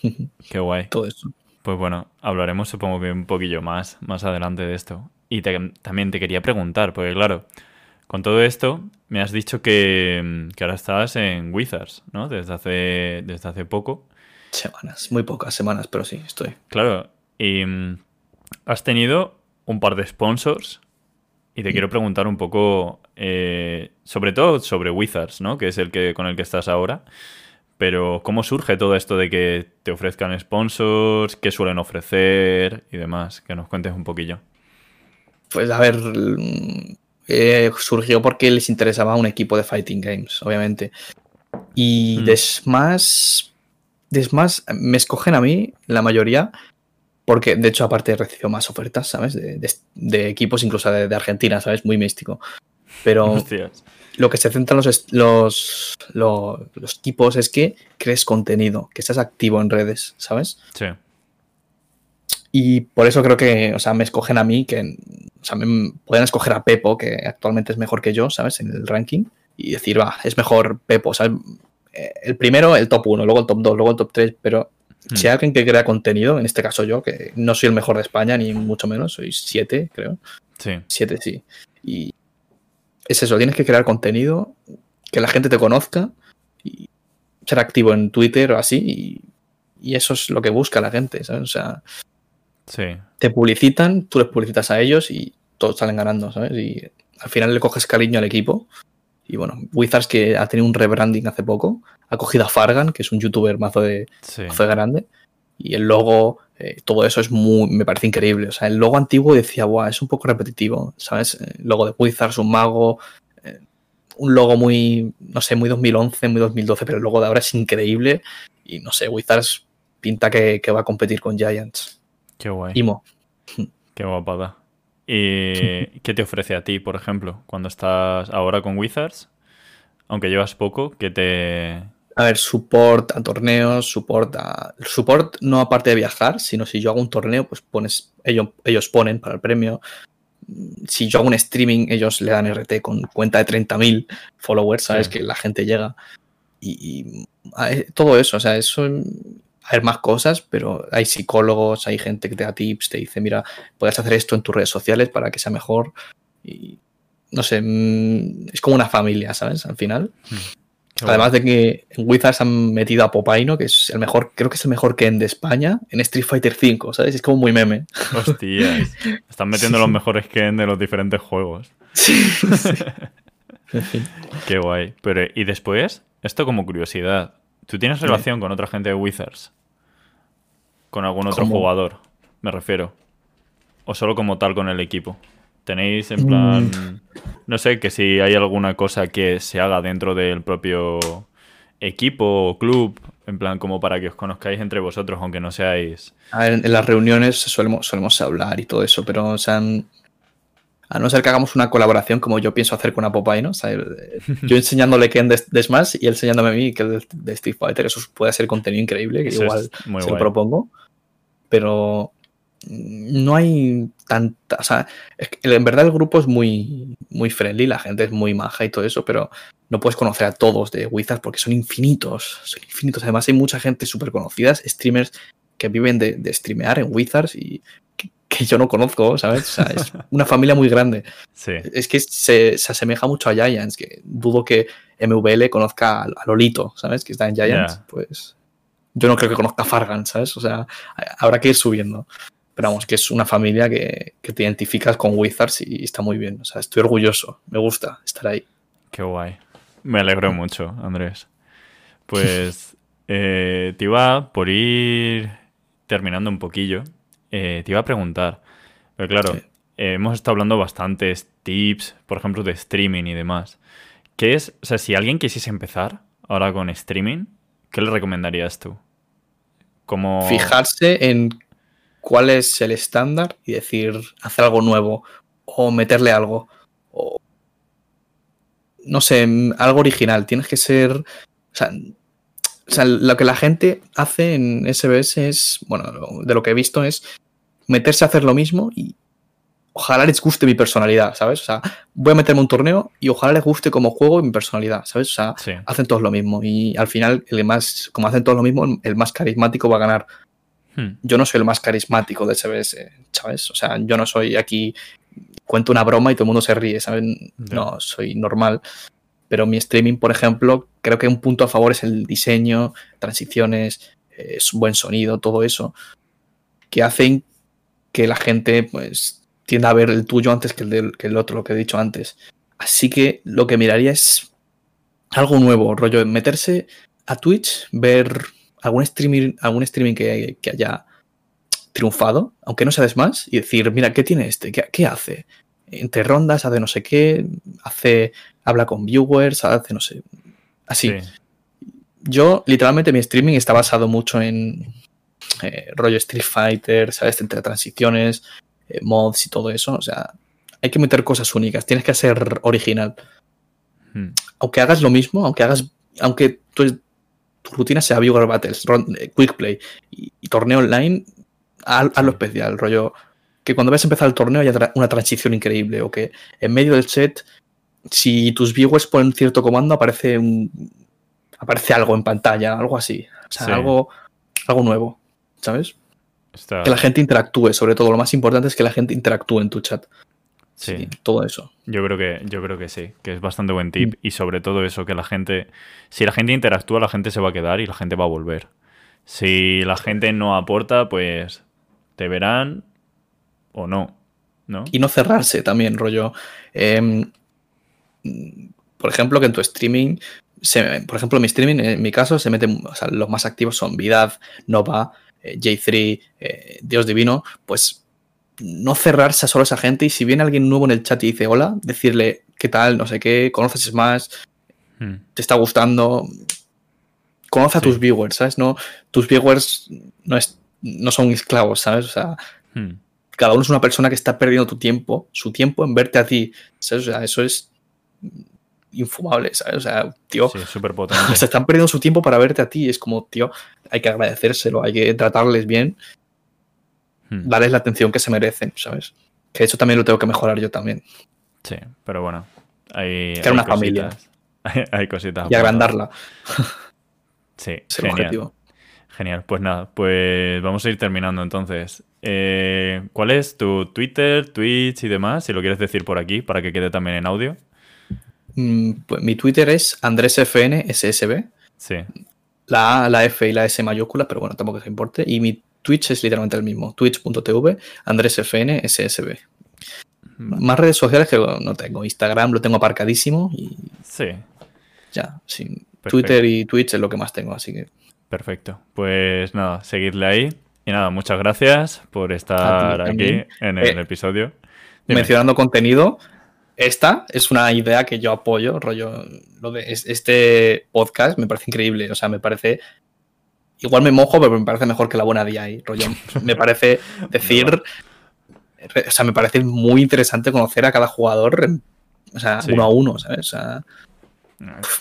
<laughs> Qué guay. Todo eso. Pues bueno, hablaremos supongo que un poquillo más, más adelante de esto. Y también te quería preguntar, porque claro, con todo esto me has dicho que, que, ahora estás en Wizards, ¿no? Desde hace, desde hace poco. Semanas, muy pocas semanas, pero sí, estoy. Claro, y mm, has tenido un par de sponsors y te mm. quiero preguntar un poco, eh, sobre todo sobre Wizards, ¿no? Que es el que con el que estás ahora. Pero, ¿cómo surge todo esto de que te ofrezcan sponsors? ¿Qué suelen ofrecer? Y demás. Que nos cuentes un poquillo. Pues a ver, eh, surgió porque les interesaba un equipo de Fighting Games, obviamente. Y mm. después Desmas, me escogen a mí, la mayoría, porque de hecho aparte he recibido más ofertas, ¿sabes? De, equipos incluso de, Argentina, ¿sabes? Muy místico. Pero lo que se centran los, los, los, equipos es que crees contenido, que estás activo en redes, ¿sabes? Sí. Y por eso creo que, o sea, me escogen a mí, que, o sea, me pueden escoger a Pepo, que actualmente es mejor que yo, ¿sabes? En el ranking, y decir, va, es mejor Pepo, ¿sabes? Eh, el primero, el top 1, luego el top 2, luego el top 3, pero hmm. si hay alguien que crea contenido, en este caso yo, que no soy el mejor de España, ni mucho menos, soy 7, creo. Sí. 7, sí. Y es eso, tienes que crear contenido, que la gente te conozca y ser activo en Twitter o así y, eso es lo que busca la gente, ¿sabes? O sea, te publicitan, tú les publicitas a ellos y todos salen ganando, ¿sabes? Y al final le coges cariño al equipo y bueno, Wizards que ha tenido un rebranding hace poco, ha cogido a Fargan, que es un youtuber mazo de, grande, y el logo, eh, todo eso es muy, me parece increíble. O sea, el logo antiguo decía, guau, es un poco repetitivo, ¿sabes? El logo de Wizards, un mago, eh, un logo muy, no sé, muy 2011, muy 2012, pero el logo de ahora es increíble. Y no sé, Wizards pinta que, va a competir con Giants. Qué guay. Imo. Qué guapada. ¿Y <laughs> qué te ofrece a ti, por ejemplo, cuando estás ahora con Wizards? Aunque llevas poco, ¿qué te, a ver, support a torneos, support a. Support no aparte de viajar, sino si yo hago un torneo, pues pones. Ellos, ellos ponen para el premio. Si yo hago un streaming, ellos le dan RT con cuenta de 30.000 followers, ¿sabes? Que la gente llega. Y, todo eso, o sea, eso. Hay más cosas, pero hay psicólogos, hay gente que te da tips, te dice, mira, puedes hacer esto en tus redes sociales para que sea mejor. Y no sé, mm, es como una familia, ¿sabes? Al final. Hmm. Además de que en Wizards han metido a Popaino, que es el mejor, creo que es el mejor Ken de España, en Street Fighter V, ¿sabes? Es como muy meme. Hostias. <laughs> Están metiendo los mejores Ken de los diferentes juegos. Sí. <laughs> Qué guay. Pero, ¿y después? Esto como curiosidad. ¿Tú tienes relación con otra gente de Wizards? ¿Con algún otro jugador? Me refiero. ¿O solo como tal con el equipo? Tenéis en plan, mm. No sé, que si hay alguna cosa que se haga dentro del propio equipo o club, en plan como para que os conozcáis entre vosotros, aunque no seáis... A ver, en las reuniones solemos, solemos hablar y todo eso, pero o sea, a no ser que hagamos una colaboración como yo pienso hacer con Popeye, ¿no? O sea, <laughs> yo enseñándole que de, de, Smash y él enseñándome a mí que de, de Street Fighter, eso puede ser contenido increíble, que igual se lo propongo. Pero no hay tanta. O sea, en verdad el grupo es muy, muy friendly, la gente es muy maja y todo eso, pero no puedes conocer a todos de Wizards porque son infinitos. Son infinitos. Además, hay mucha gente súper conocida, streamers que viven de, de, streamear en Wizards y que, yo no conozco, ¿sabes? O sea, es <laughs> una familia muy grande. Es que se, asemeja mucho a Giants, que dudo que MVL conozca a, Lolito, ¿sabes? Que está en Giants. Pues yo no creo que conozca a Fargan, ¿sabes? O sea, habrá que ir subiendo. Pero vamos, que es una familia que, te identificas con Wizards y está muy bien. O sea, estoy orgulloso. Me gusta estar ahí. Qué guay. Me alegro mucho, Andrés. Pues <laughs> eh, te iba, por ir terminando un poquillo, eh, te iba a preguntar. Pero claro, eh, hemos estado hablando bastantes tips, por ejemplo, de streaming y demás. ¿Qué es, o sea, si alguien quisiese empezar ahora con streaming, ¿qué le recomendarías tú? Como... Fijarse en cuál es el estándar y decir, hacer algo nuevo o meterle algo. no sé, algo original. Tienes que ser. O sea, o sea, lo que la gente hace en SBS es, bueno, de lo que he visto es meterse a hacer lo mismo y ojalá les guste mi personalidad, ¿sabes? O sea, voy a meterme un torneo y ojalá les guste como juego y mi personalidad, ¿sabes? O sea, hacen todos lo mismo y al final, el más, como hacen todos lo mismo, el más carismático va a ganar. Hmm. Yo no soy el más carismático de SBS, ¿sabes? O sea, yo no soy aquí, cuento una broma y todo el mundo se ríe, ¿sabes? No, soy normal. Pero mi streaming, por ejemplo, creo que un punto a favor es el diseño, transiciones, es un buen sonido, todo eso, que hacen que la gente pues tienda a ver el tuyo antes que el, que el otro, lo que he dicho antes. Así que lo que miraría es algo nuevo, rollo, meterse a Twitch, ver algún streaming, algún streaming que, haya triunfado, aunque no sabes más, y decir, mira, ¿qué tiene este? ¿Qué, ¿Qué, hace? Entre rondas, hace no sé qué, hace habla con viewers, hace, no sé, así. Yo, literalmente, mi streaming está basado mucho en eh, rollo Street Fighter, ¿sabes? Entre transiciones, eh, mods y todo eso. O sea, hay que meter cosas únicas, tienes que ser original. Hmm. Aunque hagas lo mismo, aunque hagas, aunque tu, rutina sea Viewer Battles, eh, Quick Play y, torneo online, haz, lo especial, rollo que cuando ves a empezar el torneo haya una transición increíble o que en medio del set si tus viewers ponen cierto comando, aparece un, aparece algo en pantalla, algo así. O sea, algo, algo nuevo, ¿sabes? Que la gente interactúe, sobre todo. Lo más importante es que la gente interactúe en tu chat. Sí. todo eso. Yo creo que, yo creo que sí, que es bastante buen tip. Mm. Y sobre todo eso, que la gente. Si la gente interactúa, la gente se va a quedar y la gente va a volver. Si la gente no aporta, pues te verán o no. ¿no? Y no cerrarse también, rollo. Eh, por ejemplo, que en tu streaming, por ejemplo, mi streaming, en mi caso, se meten, o sea, los más activos son Vidad, Nova, eh, J3, eh, Dios Divino, pues no cerrarse a solo esa gente y si viene alguien nuevo en el chat y dice hola, decirle qué tal, no sé qué, conoces más, hmm. te está gustando, conoce a tus viewers, ¿sabes? No, tus viewers no, es, no son esclavos, ¿sabes? O sea, hmm. cada uno es una persona que está perdiendo tu tiempo, su tiempo en verte a ti, ¿sabes? O sea, eso es infumable, ¿sabes? O sea, tío, <laughs> se están perdiendo su tiempo para verte a ti. Es como, tío, hay que agradecérselo, hay que tratarles bien, hmm. darles la atención que se merecen, ¿sabes? Que eso también lo tengo que mejorar yo también. Sí, pero bueno, hay. Que una familia. <laughs> Hay, cositas. Y agrandarla. <laughs> Sí, genial. Genial, pues nada, pues vamos a ir terminando entonces. Eh, ¿Cuál es tu Twitter, Twitch y demás? Si lo quieres decir por aquí, para que quede también en audio. Mm, pues mi Twitter es AndrésFNSSB. Sí. La A, la F y la S mayúsculas, pero bueno, tampoco se importe. Y mi Twitch es literalmente el mismo. Twitch.tv, AndrésFNSSB. Más redes sociales que no tengo. Instagram lo tengo aparcadísimo y. Sí. Ya, sí. Twitter y Twitch es lo que más tengo, así que. Perfecto. Pues nada, seguidle ahí. Y nada, muchas gracias por estar aquí en el eh, episodio. Mencionando contenido, esta es una idea que yo apoyo, rollo, lo de este podcast me parece increíble, o sea, me parece igual me mojo, pero me parece mejor que la buena día ahí, rollo, <laughs> me parece decir, o sea, me parece muy interesante conocer a cada jugador, o sea, uno a uno, ¿sabes? O sea,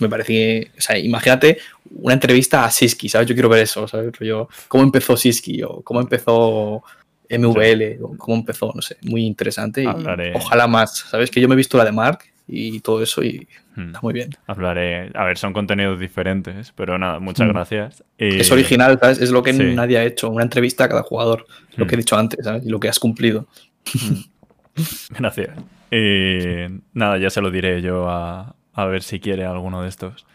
me parece, o sea, imagínate una entrevista a Siski, ¿sabes? Yo quiero ver eso, ¿sabes? Rollo, cómo empezó Siski o cómo empezó MVL, o cómo empezó, no sé, muy interesante. Y ojalá más, ¿sabes? Que yo me he visto la de Mark y todo eso y hmm. está muy bien. Hablaré, a ver, son contenidos diferentes, pero nada, muchas hmm. gracias. Es original, ¿sabes? Es lo que nadie ha hecho, una entrevista a cada jugador, lo que he hmm. dicho antes, ¿sabes? Y lo que has cumplido. <laughs> Gracias. Y nada, ya se lo diré yo a, a ver si quiere alguno de estos.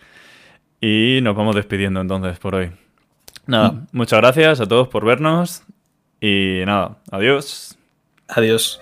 Y nos vamos despidiendo entonces por hoy. Nada, muchas gracias a todos por vernos. Y nada, adiós. Adiós.